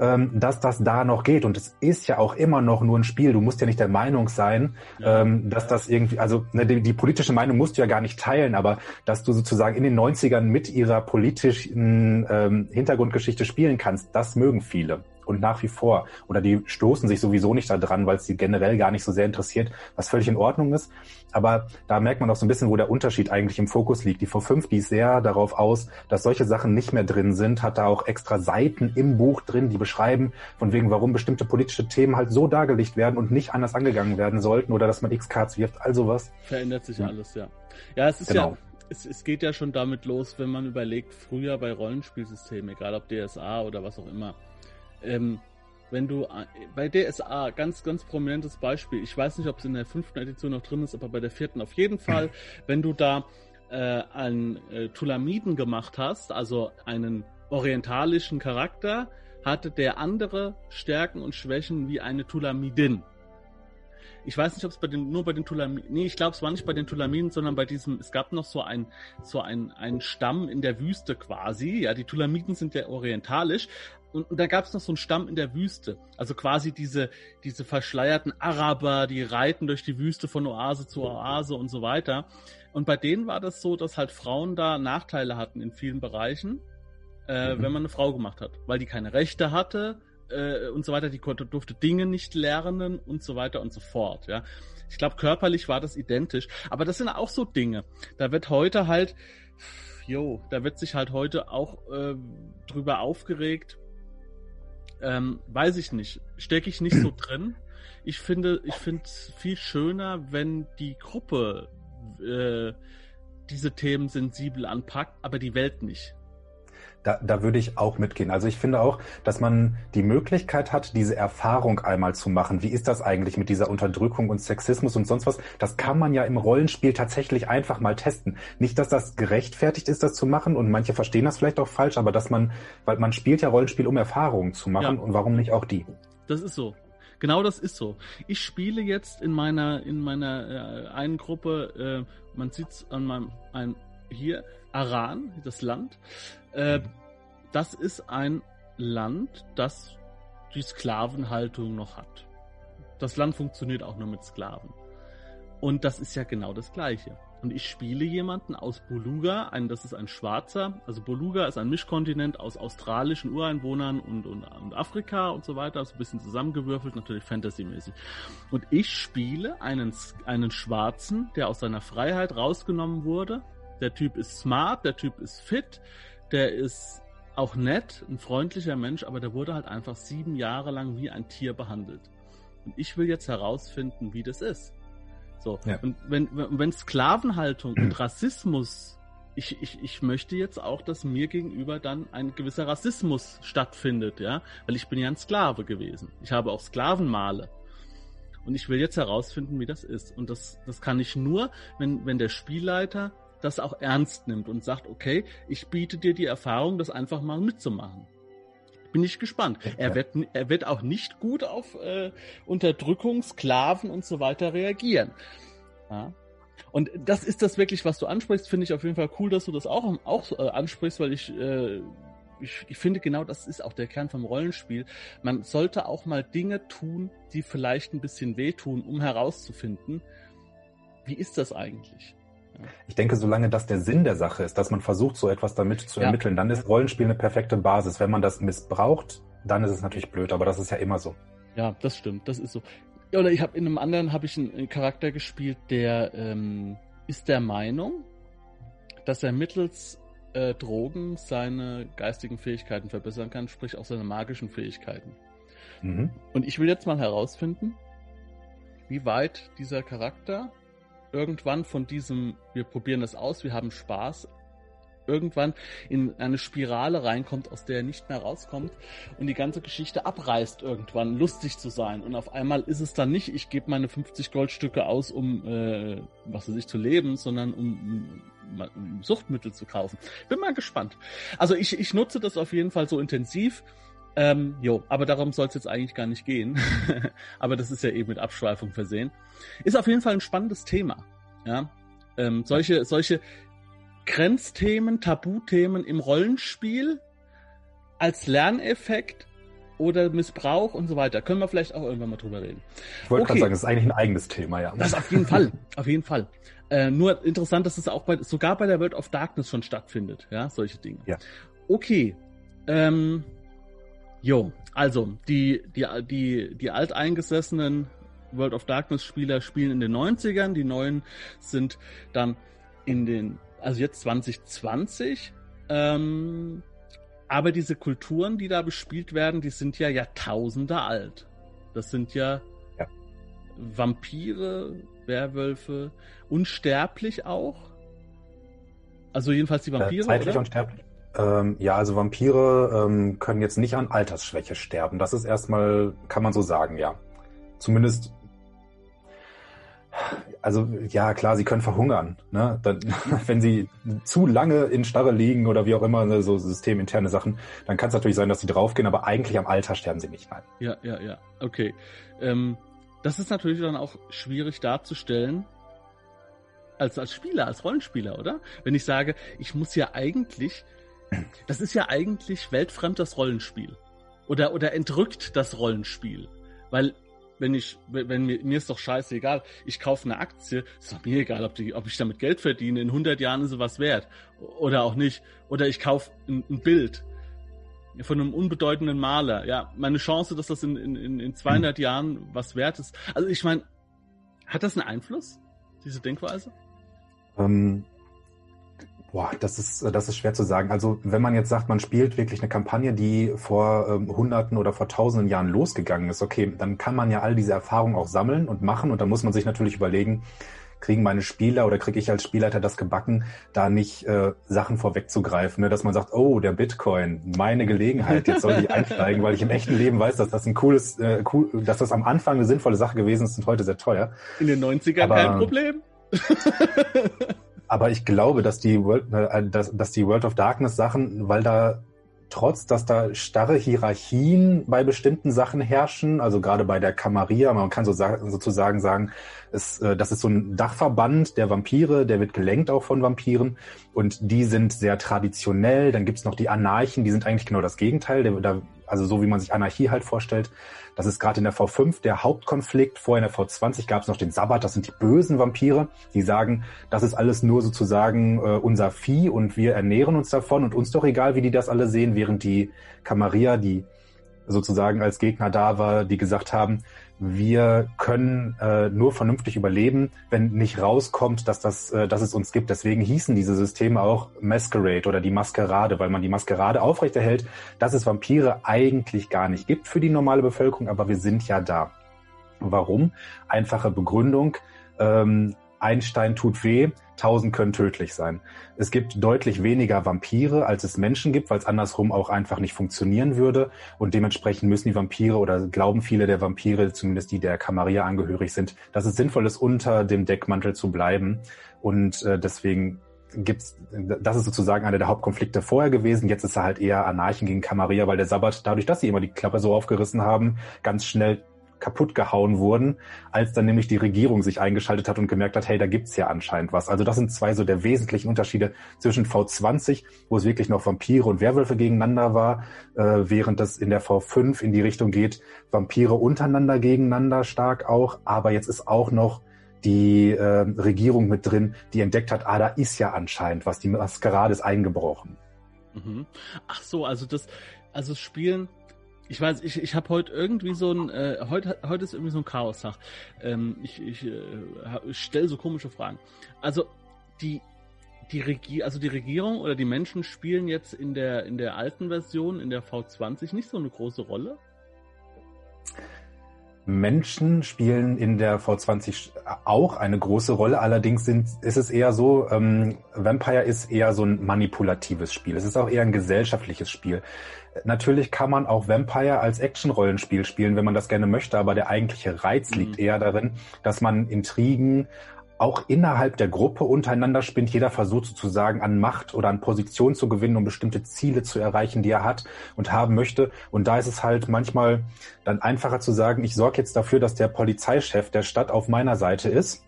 ähm, dass das da noch geht. Und es ist ja auch immer noch nur ein Spiel. Du musst ja nicht der Meinung sein, ja. ähm, dass das irgendwie, also ne, die, die, politische Meinung musst du ja gar nicht teilen, aber dass du sozusagen in den 90ern mit ihrer politischen ähm, Hintergrundgeschichte spielen kannst, das mögen viele und nach wie vor. Oder die stoßen sich sowieso nicht da dran, weil es sie generell gar nicht so sehr interessiert, was völlig in Ordnung ist. Aber da merkt man auch so ein bisschen, wo der Unterschied eigentlich im Fokus liegt. Die V5, die ist sehr darauf aus, dass solche Sachen nicht mehr drin sind, hat da auch extra Seiten im Buch drin, die beschreiben, von wegen, warum bestimmte politische Themen halt so dargelegt werden und nicht anders angegangen werden sollten oder dass man X-Cards wirft, all sowas. Verändert sich ja. alles, ja. Ja, es ist genau. ja, es, es, geht ja schon damit los, wenn man überlegt, früher bei Rollenspielsystemen, egal ob DSA oder was auch immer, ähm, wenn du äh, bei DSA, ganz, ganz prominentes Beispiel, ich weiß nicht, ob es in der fünften Edition noch drin ist, aber bei der vierten auf jeden Fall, wenn du da äh, einen äh, Tulamiden gemacht hast, also einen orientalischen Charakter, hatte der andere Stärken und Schwächen wie eine Tulamidin. Ich weiß nicht, ob es bei den, nur bei den Tulamiden, nee, ich glaube, es war nicht bei den Tulamiden, sondern bei diesem, es gab noch so ein, so ein, ein Stamm in der Wüste quasi. Ja, die Tulamiden sind ja orientalisch, und, und da gab es noch so einen Stamm in der Wüste. Also quasi diese, diese verschleierten Araber, die reiten durch die Wüste von Oase zu Oase und so weiter. Und bei denen war das so, dass halt Frauen da Nachteile hatten in vielen Bereichen, äh, mhm. wenn man eine Frau gemacht hat. Weil die keine Rechte hatte äh, und so weiter, die konnte, durfte Dinge nicht lernen und so weiter und so fort. Ja. Ich glaube, körperlich war das identisch. Aber das sind auch so Dinge. Da wird heute halt, jo, da wird sich halt heute auch äh, drüber aufgeregt, ähm, weiß ich nicht. Stecke ich nicht so drin. Ich finde, ich finde es viel schöner, wenn die Gruppe äh, diese Themen sensibel anpackt, aber die Welt nicht da, da würde ich auch mitgehen. Also ich finde auch, dass man die Möglichkeit hat, diese Erfahrung einmal zu machen. Wie ist das eigentlich mit dieser Unterdrückung und Sexismus und sonst was? Das kann man ja im Rollenspiel tatsächlich einfach mal testen. Nicht, dass das gerechtfertigt ist, das zu machen und manche verstehen das vielleicht auch falsch, aber dass man, weil man spielt ja Rollenspiel, um Erfahrungen zu machen ja. und warum nicht auch die? Das ist so. Genau das ist so. Ich spiele jetzt in meiner in meiner äh, einen Gruppe, äh, man sieht an meinem ein, hier Aran, das Land. Äh, das ist ein Land, das die Sklavenhaltung noch hat. Das Land funktioniert auch nur mit Sklaven. Und das ist ja genau das Gleiche. Und ich spiele jemanden aus Boluga, ein, das ist ein Schwarzer. Also Boluga ist ein Mischkontinent aus australischen Ureinwohnern und, und, und Afrika und so weiter. Also ein bisschen zusammengewürfelt, natürlich Fantasy-mäßig. Und ich spiele einen, einen Schwarzen, der aus seiner Freiheit rausgenommen wurde. Der Typ ist smart, der Typ ist fit, der ist auch nett, ein freundlicher Mensch, aber der wurde halt einfach sieben Jahre lang wie ein Tier behandelt. Und ich will jetzt herausfinden, wie das ist. So. Ja. Und wenn, wenn Sklavenhaltung und Rassismus, ich, ich, ich möchte jetzt auch, dass mir gegenüber dann ein gewisser Rassismus stattfindet, ja, weil ich bin ja ein Sklave gewesen. Ich habe auch Sklavenmale. Und ich will jetzt herausfinden, wie das ist. Und das, das kann ich nur, wenn, wenn der Spielleiter das auch ernst nimmt und sagt, okay, ich biete dir die Erfahrung, das einfach mal mitzumachen. Bin ich gespannt. Er wird, er wird auch nicht gut auf äh, Unterdrückung, Sklaven und so weiter reagieren. Ja. Und das ist das wirklich, was du ansprichst, finde ich auf jeden Fall cool, dass du das auch, auch äh, ansprichst, weil ich, äh, ich, ich finde genau, das ist auch der Kern vom Rollenspiel. Man sollte auch mal Dinge tun, die vielleicht ein bisschen wehtun, um herauszufinden, wie ist das eigentlich? Ich denke, solange das der Sinn der Sache ist, dass man versucht, so etwas damit zu ja. ermitteln, dann ist Rollenspiel eine perfekte Basis. Wenn man das missbraucht, dann ist es natürlich blöd, aber das ist ja immer so. Ja, das stimmt, das ist so. Oder ich habe in einem anderen habe ich einen Charakter gespielt, der ähm, ist der Meinung, dass er mittels äh, Drogen seine geistigen Fähigkeiten verbessern kann, sprich auch seine magischen Fähigkeiten. Mhm. Und ich will jetzt mal herausfinden, wie weit dieser Charakter irgendwann von diesem, wir probieren das aus, wir haben Spaß, irgendwann in eine Spirale reinkommt, aus der er nicht mehr rauskommt und die ganze Geschichte abreißt irgendwann, lustig zu sein. Und auf einmal ist es dann nicht, ich gebe meine 50 Goldstücke aus, um äh, was weiß ich zu leben, sondern um, um, um Suchtmittel zu kaufen. Bin mal gespannt. Also ich, ich nutze das auf jeden Fall so intensiv. Ähm, jo, aber darum soll es jetzt eigentlich gar nicht gehen. aber das ist ja eben mit Abschweifung versehen. Ist auf jeden Fall ein spannendes Thema. Ja, ähm, solche, solche Grenzthemen, Tabuthemen im Rollenspiel als Lerneffekt oder Missbrauch und so weiter. Können wir vielleicht auch irgendwann mal drüber reden. Ich wollte okay. gerade sagen, das ist eigentlich ein eigenes Thema, ja. Das auf jeden Fall, auf jeden Fall. Äh, nur interessant, dass es auch bei, sogar bei der World of Darkness schon stattfindet, ja, solche Dinge. Ja. Okay. Ähm, jo, also die, die, die, die alteingesessenen World of Darkness Spieler spielen in den 90ern, die neuen sind dann in den also jetzt 2020. Ähm, aber diese Kulturen, die da bespielt werden, die sind ja Jahrtausende alt. Das sind ja, ja. Vampire, Werwölfe, unsterblich auch. Also jedenfalls die Vampire. Äh, zeitlich oder? unsterblich. Ähm, ja, also Vampire ähm, können jetzt nicht an Altersschwäche sterben. Das ist erstmal, kann man so sagen, ja. Zumindest also ja klar, sie können verhungern. Ne? Dann, wenn sie zu lange in Starre liegen oder wie auch immer, ne, so systeminterne Sachen, dann kann es natürlich sein, dass sie draufgehen, aber eigentlich am Alter sterben sie nicht. Nein. Ja, ja, ja. Okay. Ähm, das ist natürlich dann auch schwierig darzustellen. Als, als Spieler, als Rollenspieler, oder? Wenn ich sage, ich muss ja eigentlich, das ist ja eigentlich weltfremd das Rollenspiel. Oder, oder entrückt das Rollenspiel. Weil wenn ich, wenn mir, mir ist doch scheißegal, ich kaufe eine Aktie, ist doch mir egal, ob, die, ob ich damit Geld verdiene, in 100 Jahren ist sie was wert oder auch nicht. Oder ich kaufe ein, ein Bild von einem unbedeutenden Maler. Ja, meine Chance, dass das in, in, in 200 hm. Jahren was wert ist. Also ich meine, hat das einen Einfluss, diese Denkweise? Ähm, Boah, das ist, das ist schwer zu sagen. Also wenn man jetzt sagt, man spielt wirklich eine Kampagne, die vor ähm, Hunderten oder vor Tausenden Jahren losgegangen ist, okay, dann kann man ja all diese Erfahrungen auch sammeln und machen und dann muss man sich natürlich überlegen, kriegen meine Spieler oder kriege ich als Spielleiter das gebacken, da nicht äh, Sachen vorwegzugreifen, ne? dass man sagt, oh, der Bitcoin, meine Gelegenheit, jetzt soll ich einsteigen, weil ich im echten Leben weiß, dass das ein cooles, äh, cool, dass das am Anfang eine sinnvolle Sache gewesen ist und heute sehr teuer. In den 90ern Aber, kein Problem. Aber ich glaube, dass die World, äh, dass, dass die World of Darkness Sachen, weil da trotz, dass da starre Hierarchien bei bestimmten Sachen herrschen, also gerade bei der Camarilla, man kann so sagen, sozusagen sagen, es, äh, das ist so ein Dachverband der Vampire, der wird gelenkt auch von Vampiren und die sind sehr traditionell. Dann gibt's noch die Anarchen, die sind eigentlich genau das Gegenteil, der, da, also so wie man sich Anarchie halt vorstellt. Das ist gerade in der V5 der Hauptkonflikt. Vorher in der V20 gab es noch den Sabbat, das sind die bösen Vampire, die sagen, das ist alles nur sozusagen äh, unser Vieh und wir ernähren uns davon und uns doch egal, wie die das alle sehen, während die Camarilla, die sozusagen als Gegner da war, die gesagt haben, wir können äh, nur vernünftig überleben, wenn nicht rauskommt, dass, das, äh, dass es uns gibt. Deswegen hießen diese Systeme auch Masquerade oder die Maskerade, weil man die Maskerade aufrechterhält, dass es Vampire eigentlich gar nicht gibt für die normale Bevölkerung, aber wir sind ja da. Warum? Einfache Begründung. Ähm, Einstein tut weh, tausend können tödlich sein. Es gibt deutlich weniger Vampire, als es Menschen gibt, weil es andersrum auch einfach nicht funktionieren würde. Und dementsprechend müssen die Vampire oder glauben viele der Vampire, zumindest die der Camarilla angehörig sind, dass es sinnvoll ist, unter dem Deckmantel zu bleiben. Und äh, deswegen gibt's, das ist sozusagen einer der Hauptkonflikte vorher gewesen. Jetzt ist er halt eher Anarchen gegen Camarilla, weil der Sabbat, dadurch, dass sie immer die Klappe so aufgerissen haben, ganz schnell kaputt gehauen wurden, als dann nämlich die Regierung sich eingeschaltet hat und gemerkt hat, hey, da gibt's ja anscheinend was. Also das sind zwei so der wesentlichen Unterschiede zwischen V20, wo es wirklich noch Vampire und Werwölfe gegeneinander war, äh, während das in der V5 in die Richtung geht, Vampire untereinander gegeneinander stark auch, aber jetzt ist auch noch die äh, Regierung mit drin, die entdeckt hat, ah, da ist ja anscheinend was, die Maskerade ist eingebrochen. Mhm. Ach so, also das, also Spielen ich weiß, ich, ich habe heute irgendwie so ein, äh, heute, heute ist irgendwie so ein Chaos-Tag. Ähm, ich ich äh, stelle so komische Fragen. Also die die Regie, also die Regierung oder die Menschen spielen jetzt in der in der alten Version in der V20 nicht so eine große Rolle. Menschen spielen in der V20 auch eine große Rolle. Allerdings sind, ist es eher so, ähm, Vampire ist eher so ein manipulatives Spiel. Es ist auch eher ein gesellschaftliches Spiel. Natürlich kann man auch Vampire als Action-Rollenspiel spielen, wenn man das gerne möchte, aber der eigentliche Reiz liegt mhm. eher darin, dass man Intrigen, auch innerhalb der Gruppe untereinander spinnt. Jeder versucht sozusagen an Macht oder an Position zu gewinnen, um bestimmte Ziele zu erreichen, die er hat und haben möchte. Und da ist es halt manchmal dann einfacher zu sagen, ich sorge jetzt dafür, dass der Polizeichef der Stadt auf meiner Seite ist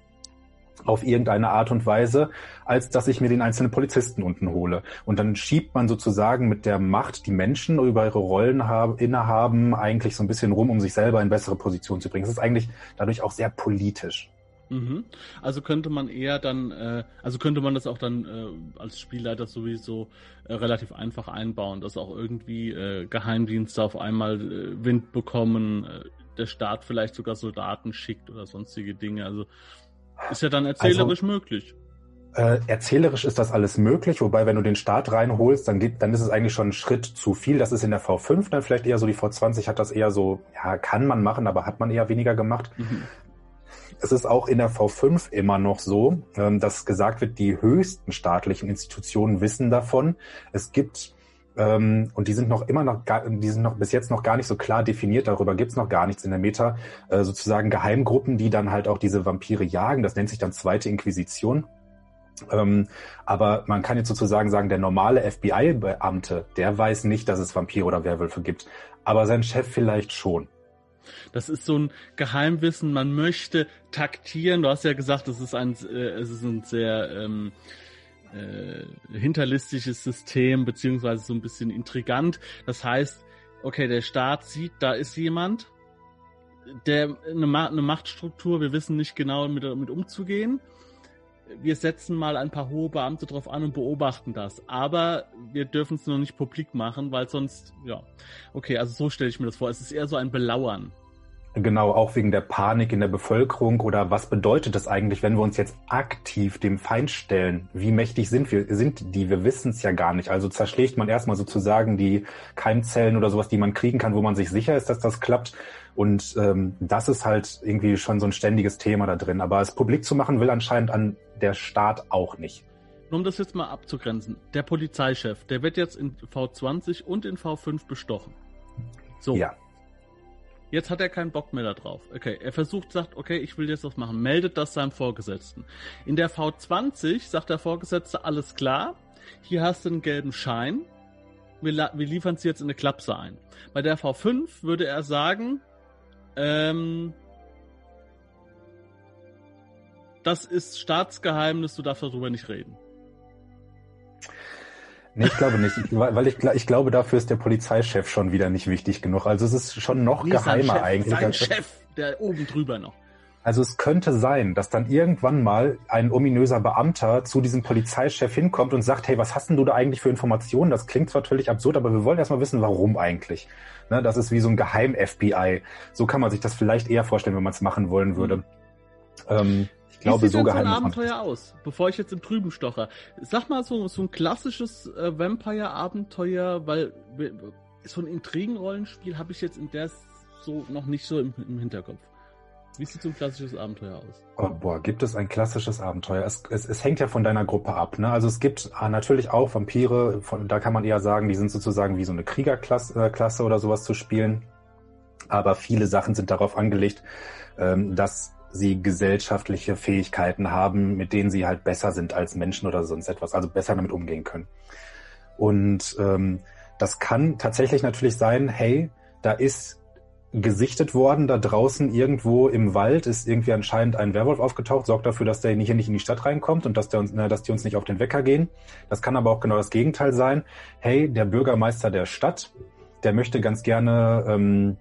auf irgendeine Art und Weise, als dass ich mir den einzelnen Polizisten unten hole. Und dann schiebt man sozusagen mit der Macht, die Menschen über ihre Rollen haben, innehaben, eigentlich so ein bisschen rum, um sich selber in bessere Position zu bringen. Es ist eigentlich dadurch auch sehr politisch. Mhm. Also könnte man eher dann, äh, also könnte man das auch dann äh, als Spielleiter sowieso äh, relativ einfach einbauen, dass auch irgendwie äh, Geheimdienste auf einmal äh, Wind bekommen, äh, der Staat vielleicht sogar Soldaten schickt oder sonstige Dinge. Also ist ja dann erzählerisch also, möglich. Äh, erzählerisch ist das alles möglich, wobei wenn du den Start reinholst, dann, geht, dann ist es eigentlich schon ein Schritt zu viel. Das ist in der V5 dann vielleicht eher so, die V20 hat das eher so, ja, kann man machen, aber hat man eher weniger gemacht. Mhm. Es ist auch in der V5 immer noch so, ähm, dass gesagt wird, die höchsten staatlichen Institutionen wissen davon. Es gibt ähm, und die sind noch immer noch, die sind noch bis jetzt noch gar nicht so klar definiert. Darüber gibt's noch gar nichts in der Meta. Äh, sozusagen Geheimgruppen, die dann halt auch diese Vampire jagen. Das nennt sich dann zweite Inquisition. Ähm, aber man kann jetzt sozusagen sagen, der normale FBI-Beamte, der weiß nicht, dass es Vampire oder Werwölfe gibt. Aber sein Chef vielleicht schon. Das ist so ein Geheimwissen, man möchte taktieren. Du hast ja gesagt, es ist ein, äh, es ist ein sehr ähm, äh, hinterlistiges System, beziehungsweise so ein bisschen intrigant. Das heißt, okay, der Staat sieht, da ist jemand, der eine, eine Machtstruktur, wir wissen nicht genau mit, damit umzugehen. Wir setzen mal ein paar hohe Beamte drauf an und beobachten das. Aber wir dürfen es noch nicht publik machen, weil sonst, ja. Okay, also so stelle ich mir das vor. Es ist eher so ein Belauern. Genau, auch wegen der Panik in der Bevölkerung oder was bedeutet das eigentlich, wenn wir uns jetzt aktiv dem Feind stellen? Wie mächtig sind wir, sind die? Wir wissen es ja gar nicht. Also zerschlägt man erstmal sozusagen die Keimzellen oder sowas, die man kriegen kann, wo man sich sicher ist, dass das klappt. Und ähm, das ist halt irgendwie schon so ein ständiges Thema da drin. Aber es publik zu machen, will anscheinend an der Staat auch nicht. Um das jetzt mal abzugrenzen, der Polizeichef, der wird jetzt in V20 und in V5 bestochen. So. Ja. Jetzt hat er keinen Bock mehr darauf. Okay, er versucht, sagt, okay, ich will jetzt was machen, meldet das seinem Vorgesetzten. In der V20 sagt der Vorgesetzte, alles klar, hier hast du einen gelben Schein, wir, wir liefern sie jetzt in eine Klapse ein. Bei der V5 würde er sagen, ähm, das ist Staatsgeheimnis, du darfst darüber nicht reden. Nee, ich glaube nicht, ich, weil ich, ich glaube, dafür ist der Polizeichef schon wieder nicht wichtig genug. Also es ist schon noch nee, geheimer Chef, eigentlich. Sein Chef, der oben drüber noch. Also es könnte sein, dass dann irgendwann mal ein ominöser Beamter zu diesem Polizeichef hinkommt und sagt, hey, was hast denn du da eigentlich für Informationen? Das klingt zwar völlig absurd, aber wir wollen erstmal wissen, warum eigentlich. Ne, das ist wie so ein Geheim-FBI. So kann man sich das vielleicht eher vorstellen, wenn man es machen wollen würde. Mhm. Ähm, glaube, Wie sieht so denn so ein Abenteuer aus, bevor ich jetzt im Trüben stoche? Sag mal so, so ein klassisches äh, Vampire-Abenteuer, weil so ein Intrigenrollenspiel habe ich jetzt in der so noch nicht so im, im, Hinterkopf. Wie sieht so ein klassisches Abenteuer aus? Oh, boah, gibt es ein klassisches Abenteuer? Es, es, es hängt ja von deiner Gruppe ab. Ne? Also es gibt ah, natürlich auch Vampire, von, da kann man eher sagen, die sind sozusagen wie so eine Kriegerklasse äh, oder sowas zu spielen. Aber viele Sachen sind darauf angelegt, ähm, dass sie gesellschaftliche Fähigkeiten haben, mit denen sie halt besser sind als Menschen oder sonst etwas, also besser damit umgehen können. Und ähm, das kann tatsächlich natürlich sein, hey, da ist gesichtet worden, da draußen irgendwo im Wald ist irgendwie anscheinend ein Werwolf aufgetaucht, sorgt dafür, dass der hier nicht in die Stadt reinkommt und dass, der uns, na, dass die uns nicht auf den Wecker gehen. Das kann aber auch genau das Gegenteil sein. Hey, der Bürgermeister der Stadt, der möchte ganz gerne ähm,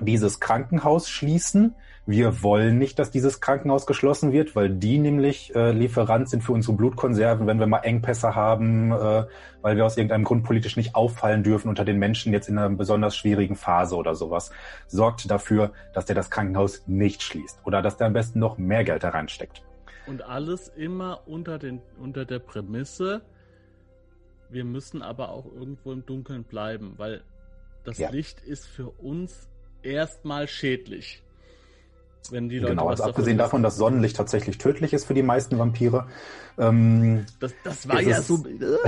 dieses Krankenhaus schließen wir wollen nicht, dass dieses Krankenhaus geschlossen wird, weil die nämlich äh, Lieferant sind für unsere Blutkonserven, wenn wir mal Engpässe haben, äh, weil wir aus irgendeinem Grund politisch nicht auffallen dürfen unter den Menschen jetzt in einer besonders schwierigen Phase oder sowas. Sorgt dafür, dass der das Krankenhaus nicht schließt oder dass der am besten noch mehr Geld da reinsteckt. Und alles immer unter, den, unter der Prämisse, wir müssen aber auch irgendwo im Dunkeln bleiben, weil das ja. Licht ist für uns erstmal schädlich. Wenn die Leute genau, also abgesehen davon, dass Sonnenlicht tatsächlich tödlich ist für die meisten Vampire, ähm, das, das war ja so,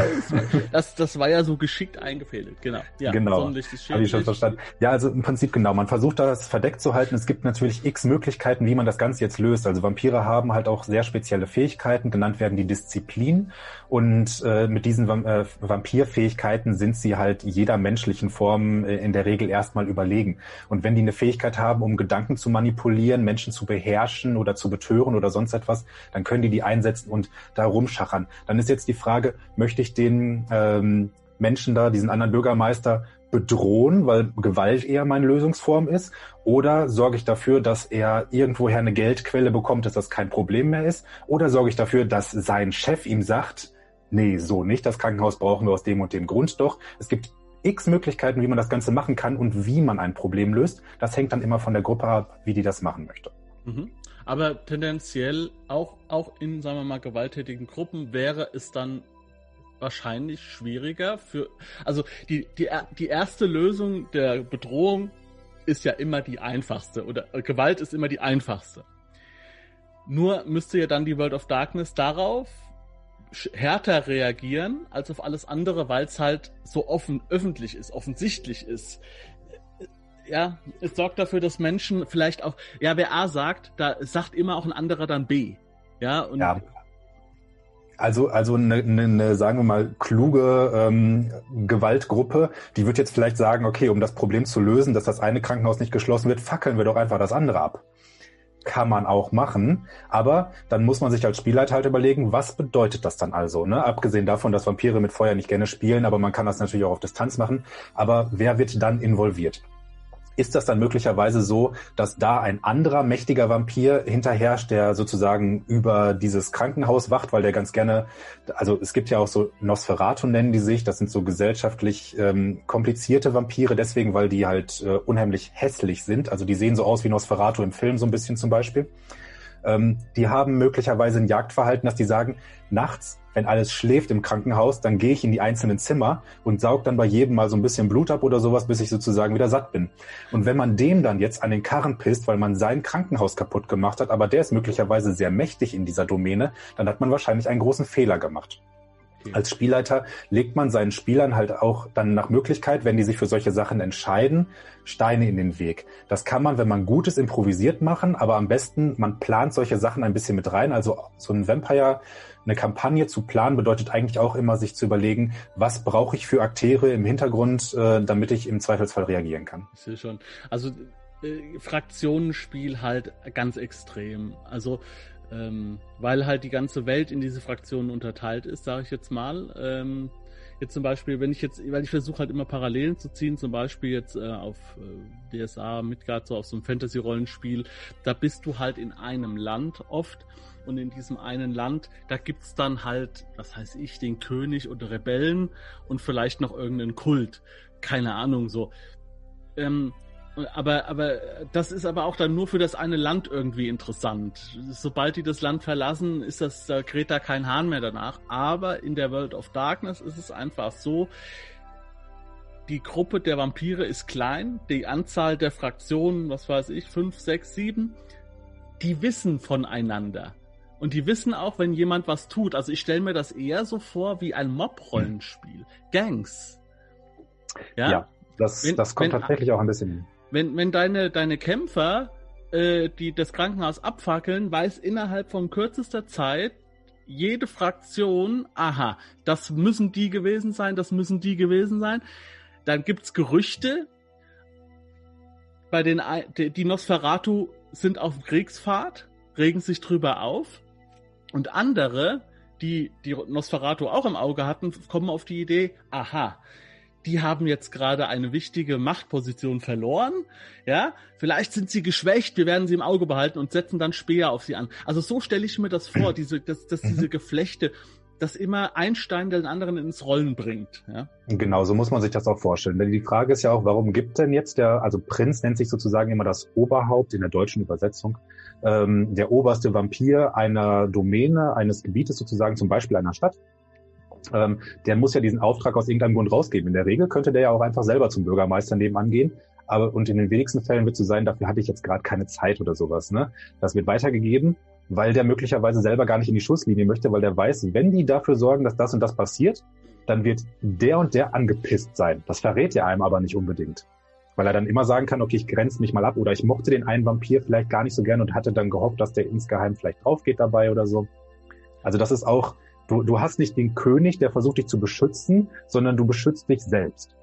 das, das war ja so geschickt eingefädelt, genau. Ja, genau. Habe ich schon verstanden. Ja, also im Prinzip genau. Man versucht das verdeckt zu halten. Es gibt natürlich x Möglichkeiten, wie man das Ganze jetzt löst. Also Vampire haben halt auch sehr spezielle Fähigkeiten. Genannt werden die Disziplin. Und äh, mit diesen äh, Vampirfähigkeiten sind sie halt jeder menschlichen Form äh, in der Regel erstmal überlegen. Und wenn die eine Fähigkeit haben, um Gedanken zu manipulieren, Menschen zu beherrschen oder zu betören oder sonst etwas, dann können die die einsetzen und da rumschachern. Dann ist jetzt die Frage, möchte ich den ähm, Menschen da, diesen anderen Bürgermeister, bedrohen, weil Gewalt eher meine Lösungsform ist? Oder sorge ich dafür, dass er irgendwoher eine Geldquelle bekommt, dass das kein Problem mehr ist? Oder sorge ich dafür, dass sein Chef ihm sagt, nee, so nicht, das Krankenhaus brauchen wir aus dem und dem Grund doch. Es gibt x Möglichkeiten, wie man das Ganze machen kann und wie man ein Problem löst. Das hängt dann immer von der Gruppe ab, wie die das machen möchte. Mhm. Aber tendenziell auch, auch in, sagen wir mal, gewalttätigen Gruppen wäre es dann wahrscheinlich schwieriger für, also die, die, die erste Lösung der Bedrohung ist ja immer die einfachste oder Gewalt ist immer die einfachste. Nur müsste ja dann die World of Darkness darauf härter reagieren als auf alles andere, weil es halt so offen öffentlich ist, offensichtlich ist ja, es sorgt dafür, dass Menschen vielleicht auch, ja, wer A sagt, da sagt immer auch ein anderer dann B. Ja, und ja. Also, also eine, eine, eine, sagen wir mal, kluge ähm, Gewaltgruppe, die wird jetzt vielleicht sagen, okay, um das Problem zu lösen, dass das eine Krankenhaus nicht geschlossen wird, fackeln wir doch einfach das andere ab. Kann man auch machen, aber dann muss man sich als Spielleiter halt überlegen, was bedeutet das dann also? Ne? Abgesehen davon, dass Vampire mit Feuer nicht gerne spielen, aber man kann das natürlich auch auf Distanz machen. Aber wer wird dann involviert? Ist das dann möglicherweise so, dass da ein anderer mächtiger Vampir hinterherrscht, der sozusagen über dieses Krankenhaus wacht, weil der ganz gerne, also es gibt ja auch so Nosferatu nennen die sich, das sind so gesellschaftlich ähm, komplizierte Vampire, deswegen, weil die halt äh, unheimlich hässlich sind. Also die sehen so aus wie Nosferatu im Film so ein bisschen zum Beispiel. Ähm, die haben möglicherweise ein Jagdverhalten, dass die sagen, nachts wenn alles schläft im Krankenhaus, dann gehe ich in die einzelnen Zimmer und saug dann bei jedem mal so ein bisschen Blut ab oder sowas, bis ich sozusagen wieder satt bin. Und wenn man dem dann jetzt an den Karren pisst, weil man sein Krankenhaus kaputt gemacht hat, aber der ist möglicherweise sehr mächtig in dieser Domäne, dann hat man wahrscheinlich einen großen Fehler gemacht. Okay. Als Spielleiter legt man seinen Spielern halt auch dann nach Möglichkeit, wenn die sich für solche Sachen entscheiden, Steine in den Weg. Das kann man, wenn man Gutes improvisiert machen, aber am besten, man plant solche Sachen ein bisschen mit rein. Also so ein Vampire, eine Kampagne zu planen bedeutet eigentlich auch immer, sich zu überlegen, was brauche ich für Akteure im Hintergrund, äh, damit ich im Zweifelsfall reagieren kann. Ich sehe schon. Also äh, Fraktionenspiel halt ganz extrem. Also ähm, weil halt die ganze Welt in diese Fraktionen unterteilt ist, sage ich jetzt mal. Ähm, jetzt zum Beispiel, wenn ich jetzt, weil ich versuche halt immer Parallelen zu ziehen, zum Beispiel jetzt äh, auf äh, DSA, Midgard, so auf so einem Fantasy-Rollenspiel, da bist du halt in einem Land oft und in diesem einen Land, da gibt's dann halt, was heißt ich, den König oder Rebellen und vielleicht noch irgendeinen Kult. Keine Ahnung, so. Ähm, aber, aber das ist aber auch dann nur für das eine Land irgendwie interessant. Sobald die das Land verlassen, ist das, da kräht da kein Hahn mehr danach. Aber in der World of Darkness ist es einfach so, die Gruppe der Vampire ist klein, die Anzahl der Fraktionen, was weiß ich, fünf, sechs, sieben, die wissen voneinander. Und die wissen auch, wenn jemand was tut. Also ich stelle mir das eher so vor wie ein Mob-Rollenspiel. Gangs. Ja, ja das, wenn, das kommt wenn, tatsächlich auch ein bisschen hin wenn, wenn deine, deine Kämpfer, äh, die das Krankenhaus abfackeln, weiß innerhalb von kürzester Zeit jede Fraktion, aha, das müssen die gewesen sein, das müssen die gewesen sein. Dann gibt's Gerüchte, bei den die Nosferatu sind auf Kriegsfahrt, regen sich drüber auf und andere, die die Nosferatu auch im Auge hatten, kommen auf die Idee, aha, die haben jetzt gerade eine wichtige Machtposition verloren. Ja, vielleicht sind sie geschwächt, wir werden sie im Auge behalten und setzen dann Speer auf sie an. Also so stelle ich mir das vor, diese, dass, dass diese mhm. Geflechte, dass immer ein Stein den anderen ins Rollen bringt. Ja? Genau, so muss man sich das auch vorstellen. Denn die Frage ist ja auch, warum gibt denn jetzt der, also Prinz nennt sich sozusagen immer das Oberhaupt in der deutschen Übersetzung, ähm, der oberste Vampir einer Domäne, eines Gebietes sozusagen, zum Beispiel einer Stadt ähm, der muss ja diesen Auftrag aus irgendeinem Grund rausgeben. In der Regel könnte der ja auch einfach selber zum Bürgermeister nebenan gehen. aber und in den wenigsten Fällen wird es so sein, dafür hatte ich jetzt gerade keine Zeit oder sowas. Ne? Das wird weitergegeben, weil der möglicherweise selber gar nicht in die Schusslinie möchte, weil der weiß, wenn die dafür sorgen, dass das und das passiert, dann wird der und der angepisst sein. Das verrät er einem aber nicht unbedingt. Weil er dann immer sagen kann, okay, ich grenze mich mal ab oder ich mochte den einen Vampir vielleicht gar nicht so gern und hatte dann gehofft, dass der insgeheim vielleicht draufgeht dabei oder so. Also das ist auch, du, du hast nicht den König, der versucht dich zu beschützen, sondern du beschützt dich selbst.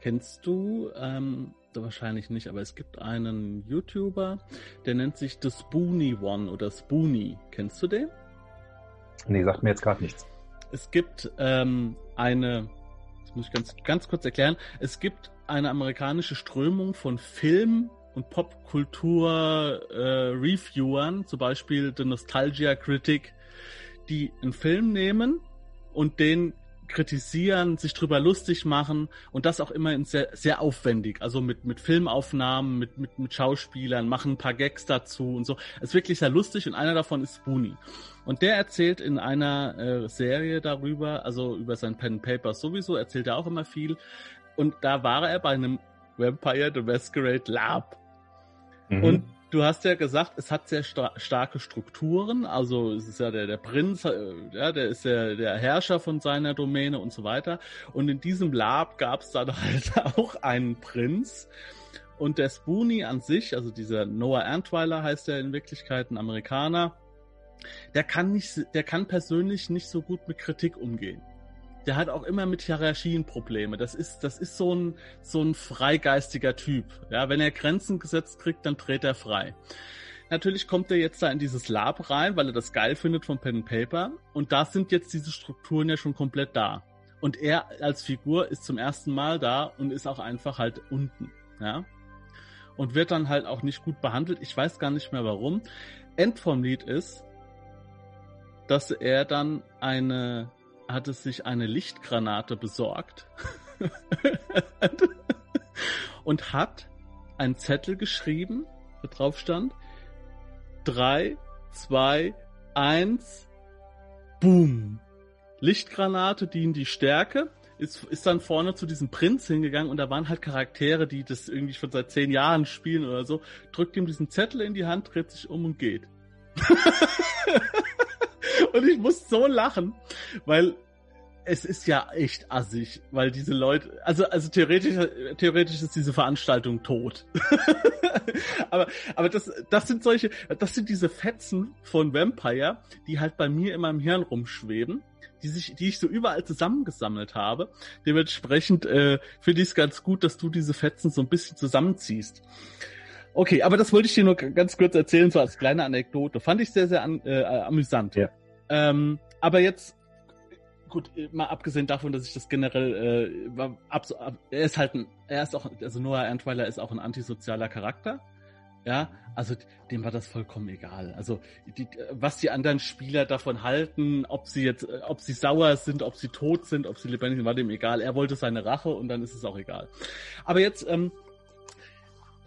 Kennst du, ähm, wahrscheinlich nicht, aber es gibt einen YouTuber, der nennt sich The Spoonie One oder Spoonie. Kennst du den? Nee, sagt mir jetzt gerade nichts. Es gibt ähm, eine, das muss ich ganz, ganz kurz erklären, es gibt eine amerikanische Strömung von Film- und Popkultur-Reviewern, äh, zum Beispiel The Nostalgia Critic, die einen Film nehmen und den kritisieren, sich drüber lustig machen und das auch immer sehr, sehr aufwendig, also mit, mit Filmaufnahmen, mit, mit, mit Schauspielern, machen ein paar Gags dazu und so. Es ist wirklich sehr lustig und einer davon ist Spoonie. Und der erzählt in einer äh, Serie darüber, also über sein Pen Paper sowieso, erzählt er auch immer viel. Und da war er bei einem Vampire the Masquerade Lab. Mhm. Und du hast ja gesagt, es hat sehr sta starke Strukturen. Also es ist ja der, der Prinz, äh, ja, der ist ja der Herrscher von seiner Domäne und so weiter. Und in diesem Lab gab es dann halt auch einen Prinz. Und der Spoonie an sich, also dieser Noah Antweiler heißt er in Wirklichkeit, ein Amerikaner, der kann nicht, der kann persönlich nicht so gut mit Kritik umgehen der hat auch immer mit Hierarchien Probleme. Das ist, das ist so ein, so ein freigeistiger Typ. Ja, wenn er Grenzen gesetzt kriegt, dann dreht er frei. Natürlich kommt er jetzt da in dieses Lab rein, weil er das geil findet von Pen and Paper. Und da sind jetzt diese Strukturen ja schon komplett da. Und er als Figur ist zum ersten Mal da und ist auch einfach halt unten. Ja. Und wird dann halt auch nicht gut behandelt. Ich weiß gar nicht mehr warum. End vom Lied ist, dass er dann eine hat es sich eine Lichtgranate besorgt und hat einen Zettel geschrieben, wo drauf stand, 3, 2, 1, boom. Lichtgranate dienen die Stärke, ist, ist dann vorne zu diesem Prinz hingegangen und da waren halt Charaktere, die das irgendwie schon seit zehn Jahren spielen oder so, drückt ihm diesen Zettel in die Hand, dreht sich um und geht. Und ich muss so lachen, weil es ist ja echt assig, weil diese Leute, also, also theoretisch, theoretisch ist diese Veranstaltung tot. aber, aber das, das sind solche, das sind diese Fetzen von Vampire, die halt bei mir in meinem Hirn rumschweben, die sich, die ich so überall zusammengesammelt habe. Dementsprechend äh, finde ich es ganz gut, dass du diese Fetzen so ein bisschen zusammenziehst. Okay, aber das wollte ich dir nur ganz kurz erzählen, so als kleine Anekdote. Fand ich sehr, sehr an, äh, amüsant. Ja. Ähm, aber jetzt, gut, mal abgesehen davon, dass ich das generell, äh, war, ab, er ist halt ein, er ist auch, also Noah Antweiler ist auch ein antisozialer Charakter. Ja, also dem war das vollkommen egal. Also die, was die anderen Spieler davon halten, ob sie jetzt, ob sie sauer sind, ob sie tot sind, ob sie lebendig sind, war dem egal. Er wollte seine Rache und dann ist es auch egal. Aber jetzt, ähm,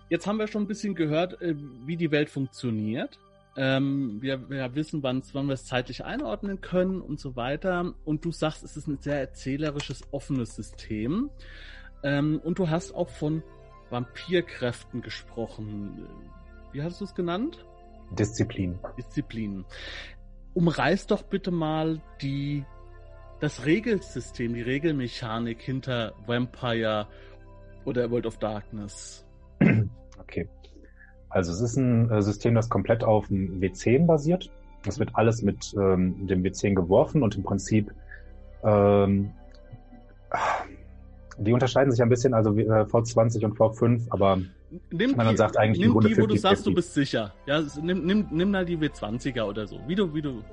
jetzt haben wir schon ein bisschen gehört, äh, wie die Welt funktioniert. Ähm, wir, wir wissen, wann, wann wir es zeitlich einordnen können und so weiter. Und du sagst, es ist ein sehr erzählerisches, offenes System. Ähm, und du hast auch von Vampirkräften gesprochen. Wie hast du es genannt? Disziplin. Disziplin. Umreiß doch bitte mal die, das Regelsystem, die Regelmechanik hinter Vampire oder World of Darkness. Okay. Also es ist ein äh, System, das komplett auf dem W10 basiert. Es wird alles mit ähm, dem W10 geworfen und im Prinzip ähm, die unterscheiden sich ein bisschen, also äh, V20 und V5, aber nimm man die, sagt eigentlich nimm die, 50, wo du sagst, du bist sicher. Ja, nimm, nimm, nimm mal die W20er oder so. Wie du, wie du.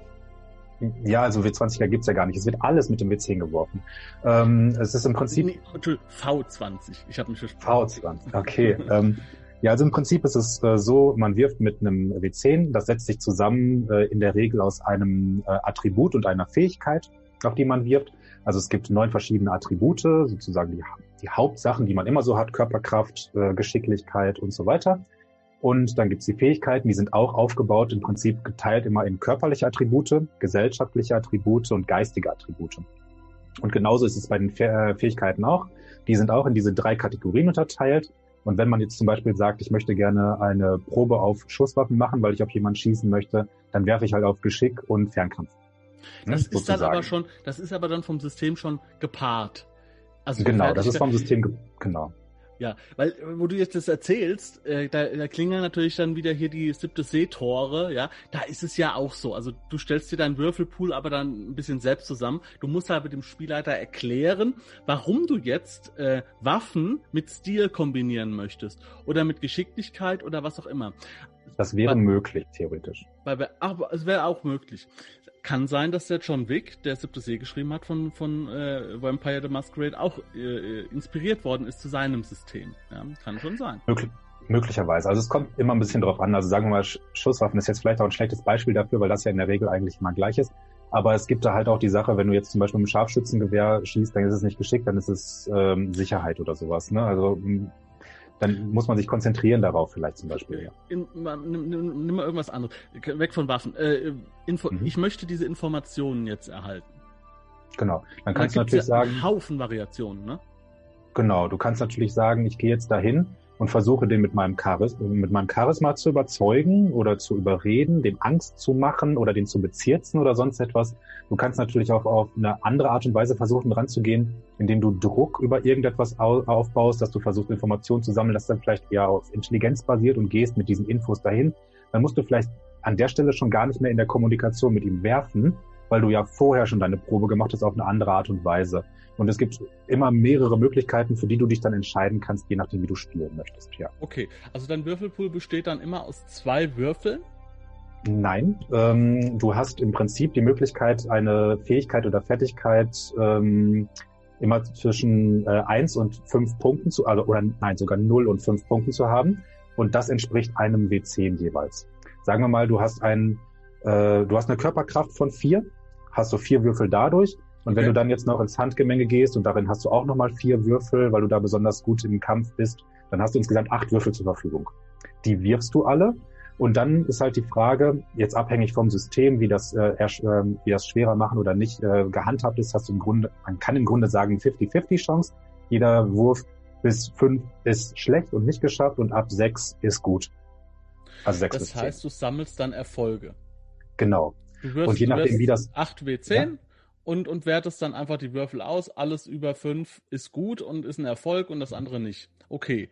Ja, also W20er gibt's ja gar nicht. Es wird alles mit dem W10 geworfen. Ähm, es ist im Prinzip. Nee, V20. Ich habe mich versprochen. V20, okay. ähm, ja, also im Prinzip ist es äh, so, man wirft mit einem W10, das setzt sich zusammen äh, in der Regel aus einem äh, Attribut und einer Fähigkeit, auf die man wirft. Also es gibt neun verschiedene Attribute, sozusagen die, die Hauptsachen, die man immer so hat, Körperkraft, äh, Geschicklichkeit und so weiter. Und dann gibt's die Fähigkeiten, die sind auch aufgebaut, im Prinzip geteilt immer in körperliche Attribute, gesellschaftliche Attribute und geistige Attribute. Und genauso ist es bei den Fähigkeiten auch. Die sind auch in diese drei Kategorien unterteilt. Und wenn man jetzt zum Beispiel sagt, ich möchte gerne eine Probe auf Schusswaffen machen, weil ich auf jemanden schießen möchte, dann werfe ich halt auf Geschick und Fernkampf. Ne, das ist dann aber schon, das ist aber dann vom System schon gepaart. Also genau, das ist vom System, genau. Ja, weil, wo du jetzt das erzählst, äh, da, da klingen natürlich dann wieder hier die siebte Seetore, ja, da ist es ja auch so. Also du stellst dir deinen Würfelpool aber dann ein bisschen selbst zusammen. Du musst halt mit dem Spielleiter erklären, warum du jetzt äh, Waffen mit Stil kombinieren möchtest. Oder mit Geschicklichkeit oder was auch immer. Das wäre weil, möglich, theoretisch. Weil, aber es wäre auch möglich kann sein, dass der John Wick, der siebte See geschrieben hat von, von äh, Vampire the Masquerade, auch äh, inspiriert worden ist zu seinem System. Ja, kann schon sein. Möglich, möglicherweise. Also es kommt immer ein bisschen drauf an. Also sagen wir mal, Schusswaffen ist jetzt vielleicht auch ein schlechtes Beispiel dafür, weil das ja in der Regel eigentlich immer gleich ist. Aber es gibt da halt auch die Sache, wenn du jetzt zum Beispiel mit einem Scharfschützengewehr schießt, dann ist es nicht geschickt, dann ist es ähm, Sicherheit oder sowas. Ne? Also dann muss man sich konzentrieren darauf vielleicht zum Beispiel. Ja. In, nimm, nimm, nimm mal irgendwas anderes. Weg von Waffen. Äh, Info, mhm. Ich möchte diese Informationen jetzt erhalten. Genau. Dann kannst du natürlich ja sagen. Haufen Variationen, ne? Genau. Du kannst natürlich sagen, ich gehe jetzt dahin und versuche den mit meinem, Charis mit meinem Charisma zu überzeugen oder zu überreden, dem Angst zu machen oder den zu bezirzen oder sonst etwas. Du kannst natürlich auch auf eine andere Art und Weise versuchen, ranzugehen, indem du Druck über irgendetwas aufbaust, dass du versuchst, Informationen zu sammeln, das dann vielleicht eher auf Intelligenz basiert und gehst mit diesen Infos dahin. Dann musst du vielleicht an der Stelle schon gar nicht mehr in der Kommunikation mit ihm werfen, weil du ja vorher schon deine Probe gemacht hast auf eine andere Art und Weise. Und es gibt immer mehrere Möglichkeiten, für die du dich dann entscheiden kannst, je nachdem, wie du spielen möchtest. Ja. Okay, also dein Würfelpool besteht dann immer aus zwei Würfeln? Nein, ähm, du hast im Prinzip die Möglichkeit, eine Fähigkeit oder Fertigkeit ähm, immer zwischen äh, 1 und 5 Punkten zu, also oder nein, sogar 0 und 5 Punkten zu haben. Und das entspricht einem W10 jeweils. Sagen wir mal, du hast ein, äh, du hast eine Körperkraft von 4, hast du vier Würfel dadurch und wenn okay. du dann jetzt noch ins Handgemenge gehst und darin hast du auch nochmal vier Würfel, weil du da besonders gut im Kampf bist, dann hast du insgesamt acht Würfel zur Verfügung. Die wirfst du alle. Und dann ist halt die Frage, jetzt abhängig vom System, wie das, äh, äh, wie das schwerer machen oder nicht äh, gehandhabt ist, hast du im Grunde, man kann im Grunde sagen 50-50 Chance. Jeder Wurf bis fünf ist schlecht und nicht geschafft und ab sechs ist gut. Also sechs das heißt, 10. du sammelst dann Erfolge. Genau. Du wirst, und je nachdem, wie das 8 W10 ja? und, und wertest dann einfach die Würfel aus. Alles über fünf ist gut und ist ein Erfolg und das andere nicht. Okay,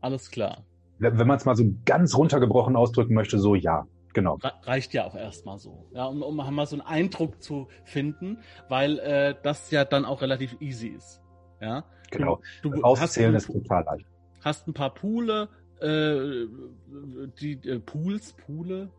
alles klar. Wenn man es mal so ganz runtergebrochen ausdrücken möchte, so ja. Genau. Reicht ja auch erstmal so. Ja, um, um mal so einen Eindruck zu finden, weil äh, das ja dann auch relativ easy ist. Ja. Genau. Du, du Auszählen ist total leicht. Hast ein paar Poole, äh, die äh, Pools, Poole,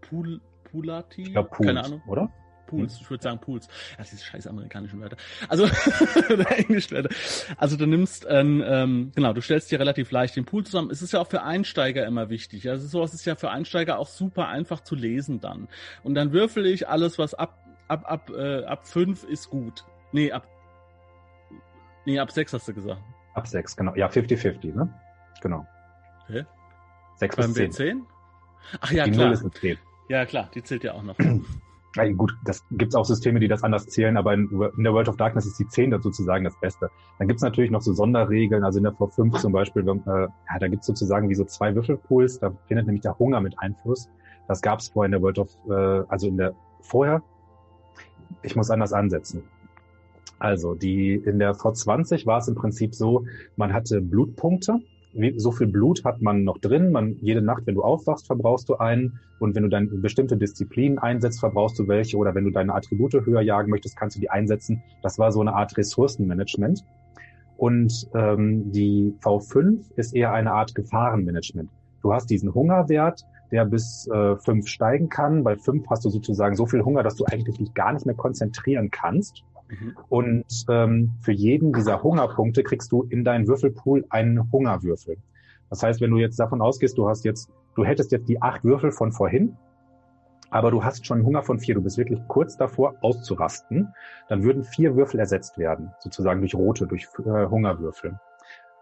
Pool, Poolati? Ich glaube Pools, Keine Ahnung. oder? Pools, hm. ich würde sagen Pools. Ja, diese scheiß amerikanischen Wörter. Also, englischen Wörter. Also du nimmst, ähm, ähm, genau, du stellst dir relativ leicht den Pool zusammen. Es ist ja auch für Einsteiger immer wichtig. Also sowas ist ja für Einsteiger auch super einfach zu lesen dann. Und dann würfel ich alles, was ab, ab, ab, äh, ab fünf ist gut. Nee, ab, nee, ab sechs hast du gesagt. Ab sechs, genau. Ja, 50-50, ne? Genau. Hä? Sechs Beim bis zehn. W10? Ach ja, die klar. 0 ist eine 10. Ja, klar, die zählt ja auch noch. Ja, gut, das gibt es auch Systeme, die das anders zählen, aber in, in, der World of Darkness ist die 10 sozusagen das Beste. Dann gibt es natürlich noch so Sonderregeln, also in der V5 zum Beispiel, äh, ja, da gibt es sozusagen wie so zwei Würfelpools, da findet nämlich der Hunger mit Einfluss. Das gab es vorher in der World of, äh, also in der vorher. Ich muss anders ansetzen. Also die in der V20 war es im Prinzip so, man hatte Blutpunkte so viel Blut hat man noch drin. Man, jede Nacht, wenn du aufwachst, verbrauchst du einen. Und wenn du dann bestimmte Disziplinen einsetzt, verbrauchst du welche. Oder wenn du deine Attribute höher jagen möchtest, kannst du die einsetzen. Das war so eine Art Ressourcenmanagement. Und ähm, die V5 ist eher eine Art Gefahrenmanagement. Du hast diesen Hungerwert, der bis äh, fünf steigen kann. Bei fünf hast du sozusagen so viel Hunger, dass du eigentlich dich gar nicht mehr konzentrieren kannst. Mhm. Und ähm, für jeden dieser Hungerpunkte kriegst du in deinen Würfelpool einen Hungerwürfel. Das heißt, wenn du jetzt davon ausgehst, du hast jetzt, du hättest jetzt die acht Würfel von vorhin, aber du hast schon Hunger von vier, du bist wirklich kurz davor auszurasten, dann würden vier Würfel ersetzt werden, sozusagen durch rote, durch äh, Hungerwürfel.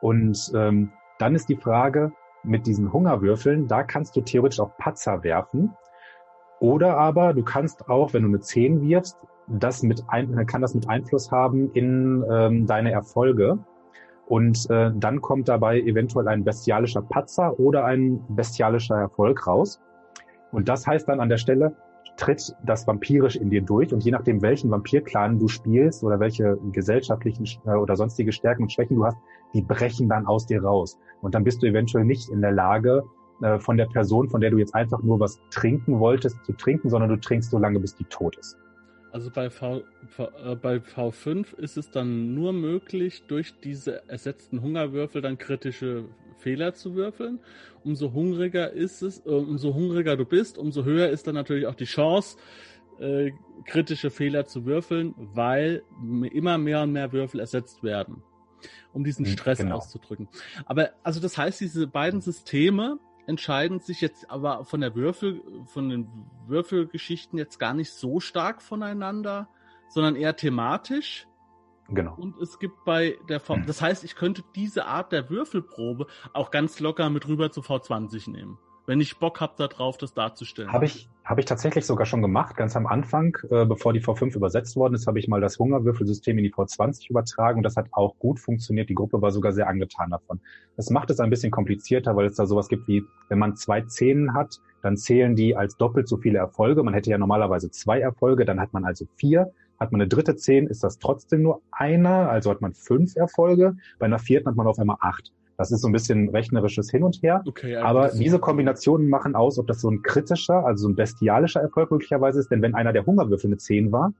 Und ähm, dann ist die Frage, mit diesen Hungerwürfeln, da kannst du theoretisch auch Patzer werfen. Oder aber du kannst auch, wenn du eine 10 wirfst, das mit ein, kann das mit Einfluss haben in ähm, deine Erfolge. Und äh, dann kommt dabei eventuell ein bestialischer Patzer oder ein bestialischer Erfolg raus. Und das heißt dann an der Stelle, tritt das vampirisch in dir durch und je nachdem, welchen Vampirclan du spielst oder welche gesellschaftlichen äh, oder sonstige Stärken und Schwächen du hast, die brechen dann aus dir raus. Und dann bist du eventuell nicht in der Lage, äh, von der Person, von der du jetzt einfach nur was trinken wolltest, zu trinken, sondern du trinkst so lange, bis die tot ist. Also bei, v, v, äh, bei V5 ist es dann nur möglich, durch diese ersetzten Hungerwürfel dann kritische Fehler zu würfeln. Umso hungriger ist es, äh, umso hungriger du bist, umso höher ist dann natürlich auch die Chance, äh, kritische Fehler zu würfeln, weil immer mehr und mehr Würfel ersetzt werden, um diesen hm, Stress genau. auszudrücken. Aber also das heißt, diese beiden Systeme entscheiden sich jetzt aber von der Würfel, von den Würfelgeschichten jetzt gar nicht so stark voneinander, sondern eher thematisch. Genau. Und es gibt bei der V, das heißt, ich könnte diese Art der Würfelprobe auch ganz locker mit rüber zu V20 nehmen wenn ich Bock habe darauf, das darzustellen. Habe ich, hab ich tatsächlich sogar schon gemacht, ganz am Anfang, äh, bevor die V5 übersetzt worden ist, habe ich mal das Hungerwürfelsystem in die V20 übertragen und das hat auch gut funktioniert. Die Gruppe war sogar sehr angetan davon. Das macht es ein bisschen komplizierter, weil es da sowas gibt wie, wenn man zwei Zehnen hat, dann zählen die als doppelt so viele Erfolge. Man hätte ja normalerweise zwei Erfolge, dann hat man also vier. Hat man eine dritte Zehn, ist das trotzdem nur einer, also hat man fünf Erfolge. Bei einer vierten hat man auf einmal acht. Das ist so ein bisschen rechnerisches Hin und Her. Okay, aber diese Kombinationen machen aus, ob das so ein kritischer, also so ein bestialischer Erfolg möglicherweise ist. Denn wenn einer der Hungerwürfel eine 10 war,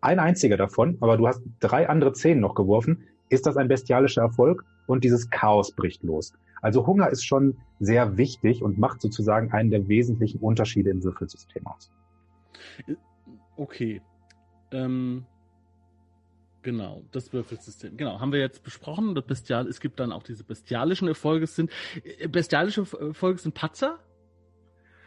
ein einziger davon, aber du hast drei andere 10 noch geworfen, ist das ein bestialischer Erfolg und dieses Chaos bricht los. Also Hunger ist schon sehr wichtig und macht sozusagen einen der wesentlichen Unterschiede im Würfelsystem aus. Okay. Ähm, Genau, das Würfelsystem. Genau, haben wir jetzt besprochen. Das Bestial, es gibt dann auch diese bestialischen Erfolge sind. Äh, bestialische Erfolge sind Patzer?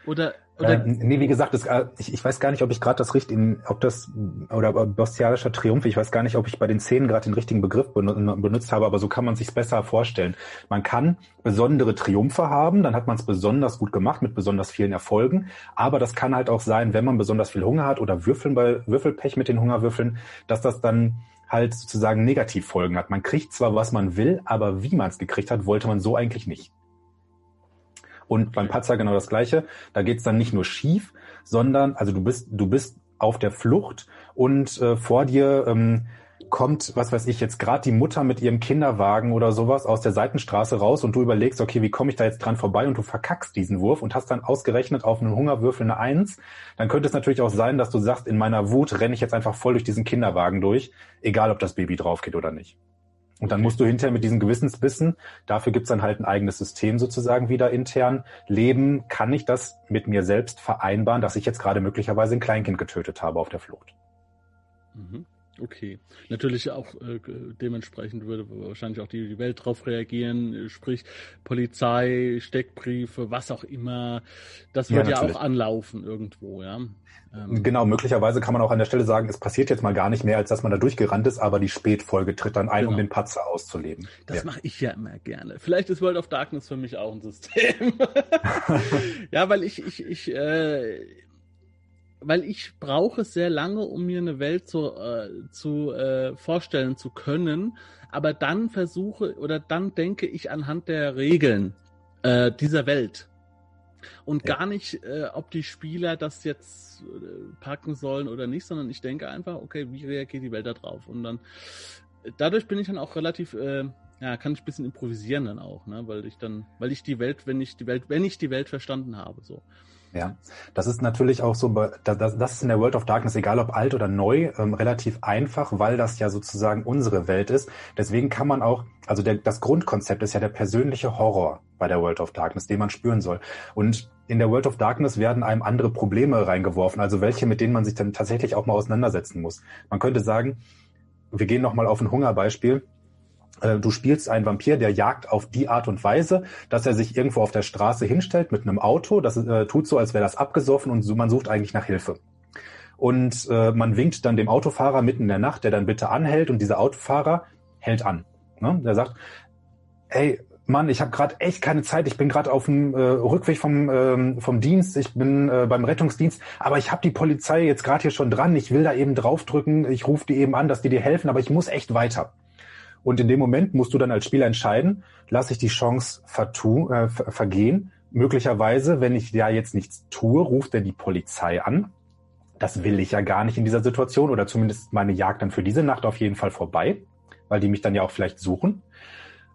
Oder, oder? Äh, nee, wie gesagt, das, äh, ich, ich weiß gar nicht, ob ich gerade das richtige, ob das, oder bestialischer Triumph, ich weiß gar nicht, ob ich bei den Szenen gerade den richtigen Begriff benutzt habe, aber so kann man sich besser vorstellen. Man kann besondere Triumphe haben, dann hat man es besonders gut gemacht mit besonders vielen Erfolgen, aber das kann halt auch sein, wenn man besonders viel Hunger hat oder Würfeln bei Würfelpech mit den Hungerwürfeln, dass das dann halt sozusagen Negativfolgen hat. Man kriegt zwar, was man will, aber wie man es gekriegt hat, wollte man so eigentlich nicht. Und beim Patzer genau das Gleiche. Da geht's dann nicht nur schief, sondern, also du bist, du bist auf der Flucht und äh, vor dir ähm, kommt, was weiß ich, jetzt gerade die Mutter mit ihrem Kinderwagen oder sowas aus der Seitenstraße raus und du überlegst, okay, wie komme ich da jetzt dran vorbei und du verkackst diesen Wurf und hast dann ausgerechnet auf einen Hungerwürfel eine Eins, dann könnte es natürlich auch sein, dass du sagst, in meiner Wut renne ich jetzt einfach voll durch diesen Kinderwagen durch, egal ob das Baby drauf geht oder nicht. Und dann musst du hinterher mit diesen Gewissensbissen, dafür gibt's dann halt ein eigenes System sozusagen wieder intern, leben, kann ich das mit mir selbst vereinbaren, dass ich jetzt gerade möglicherweise ein Kleinkind getötet habe auf der Flucht. Mhm. Okay. Natürlich auch äh, dementsprechend würde wahrscheinlich auch die, die Welt darauf reagieren, sprich Polizei, Steckbriefe, was auch immer. Das wird ja, ja auch anlaufen irgendwo, ja. Ähm, genau, möglicherweise kann man auch an der Stelle sagen, es passiert jetzt mal gar nicht mehr, als dass man da durchgerannt ist, aber die Spätfolge tritt dann ein, genau. um den Patzer auszuleben. Das ja. mache ich ja immer gerne. Vielleicht ist World of Darkness für mich auch ein System. ja, weil ich, ich, ich, äh, weil ich brauche sehr lange, um mir eine Welt zu, äh, zu äh, vorstellen zu können. Aber dann versuche oder dann denke ich anhand der Regeln äh, dieser Welt und ja. gar nicht, äh, ob die Spieler das jetzt äh, packen sollen oder nicht, sondern ich denke einfach, okay, wie reagiert die Welt da drauf? Und dann dadurch bin ich dann auch relativ äh, ja, kann ich ein bisschen improvisieren dann auch, ne? Weil ich dann, weil ich die Welt, wenn ich die Welt, wenn ich die Welt verstanden habe, so. Ja, das ist natürlich auch so, das, ist in der World of Darkness, egal ob alt oder neu, ähm, relativ einfach, weil das ja sozusagen unsere Welt ist. Deswegen kann man auch, also der, das Grundkonzept ist ja der persönliche Horror bei der World of Darkness, den man spüren soll. Und in der World of Darkness werden einem andere Probleme reingeworfen, also welche, mit denen man sich dann tatsächlich auch mal auseinandersetzen muss. Man könnte sagen, wir gehen nochmal auf ein Hungerbeispiel. Äh, du spielst einen Vampir, der jagt auf die Art und Weise, dass er sich irgendwo auf der Straße hinstellt mit einem Auto. Das äh, tut so, als wäre das abgesoffen und so, man sucht eigentlich nach Hilfe. Und äh, man winkt dann dem Autofahrer mitten in der Nacht, der dann bitte anhält und dieser Autofahrer hält an. Ne? Der sagt, hey, Mann, ich habe gerade echt keine Zeit. Ich bin gerade auf dem äh, Rückweg vom, ähm, vom Dienst. Ich bin äh, beim Rettungsdienst. Aber ich habe die Polizei jetzt gerade hier schon dran. Ich will da eben draufdrücken. Ich rufe die eben an, dass die dir helfen. Aber ich muss echt weiter. Und in dem Moment musst du dann als Spieler entscheiden, lasse ich die Chance vertu äh, vergehen. Möglicherweise, wenn ich ja jetzt nichts tue, ruft er die Polizei an. Das will ich ja gar nicht in dieser Situation oder zumindest meine Jagd dann für diese Nacht auf jeden Fall vorbei, weil die mich dann ja auch vielleicht suchen.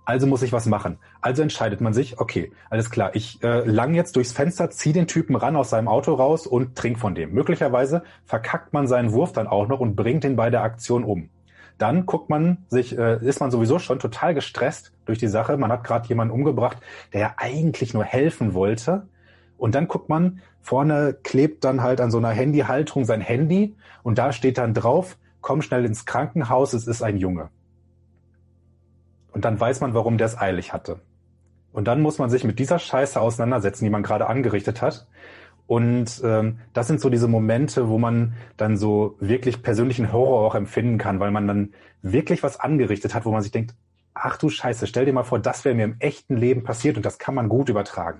Also muss ich was machen. Also entscheidet man sich, okay, alles klar, ich äh, lang jetzt durchs Fenster, zieh den Typen ran aus seinem Auto raus und trink von dem. Möglicherweise verkackt man seinen Wurf dann auch noch und bringt ihn bei der Aktion um. Dann guckt man sich, äh, ist man sowieso schon total gestresst durch die Sache. Man hat gerade jemanden umgebracht, der ja eigentlich nur helfen wollte. Und dann guckt man, vorne klebt dann halt an so einer Handyhalterung sein Handy und da steht dann drauf, komm schnell ins Krankenhaus, es ist ein Junge. Und dann weiß man, warum der es eilig hatte. Und dann muss man sich mit dieser Scheiße auseinandersetzen, die man gerade angerichtet hat. Und ähm, das sind so diese Momente, wo man dann so wirklich persönlichen Horror auch empfinden kann, weil man dann wirklich was angerichtet hat, wo man sich denkt, ach du Scheiße, stell dir mal vor, das wäre mir im echten Leben passiert und das kann man gut übertragen.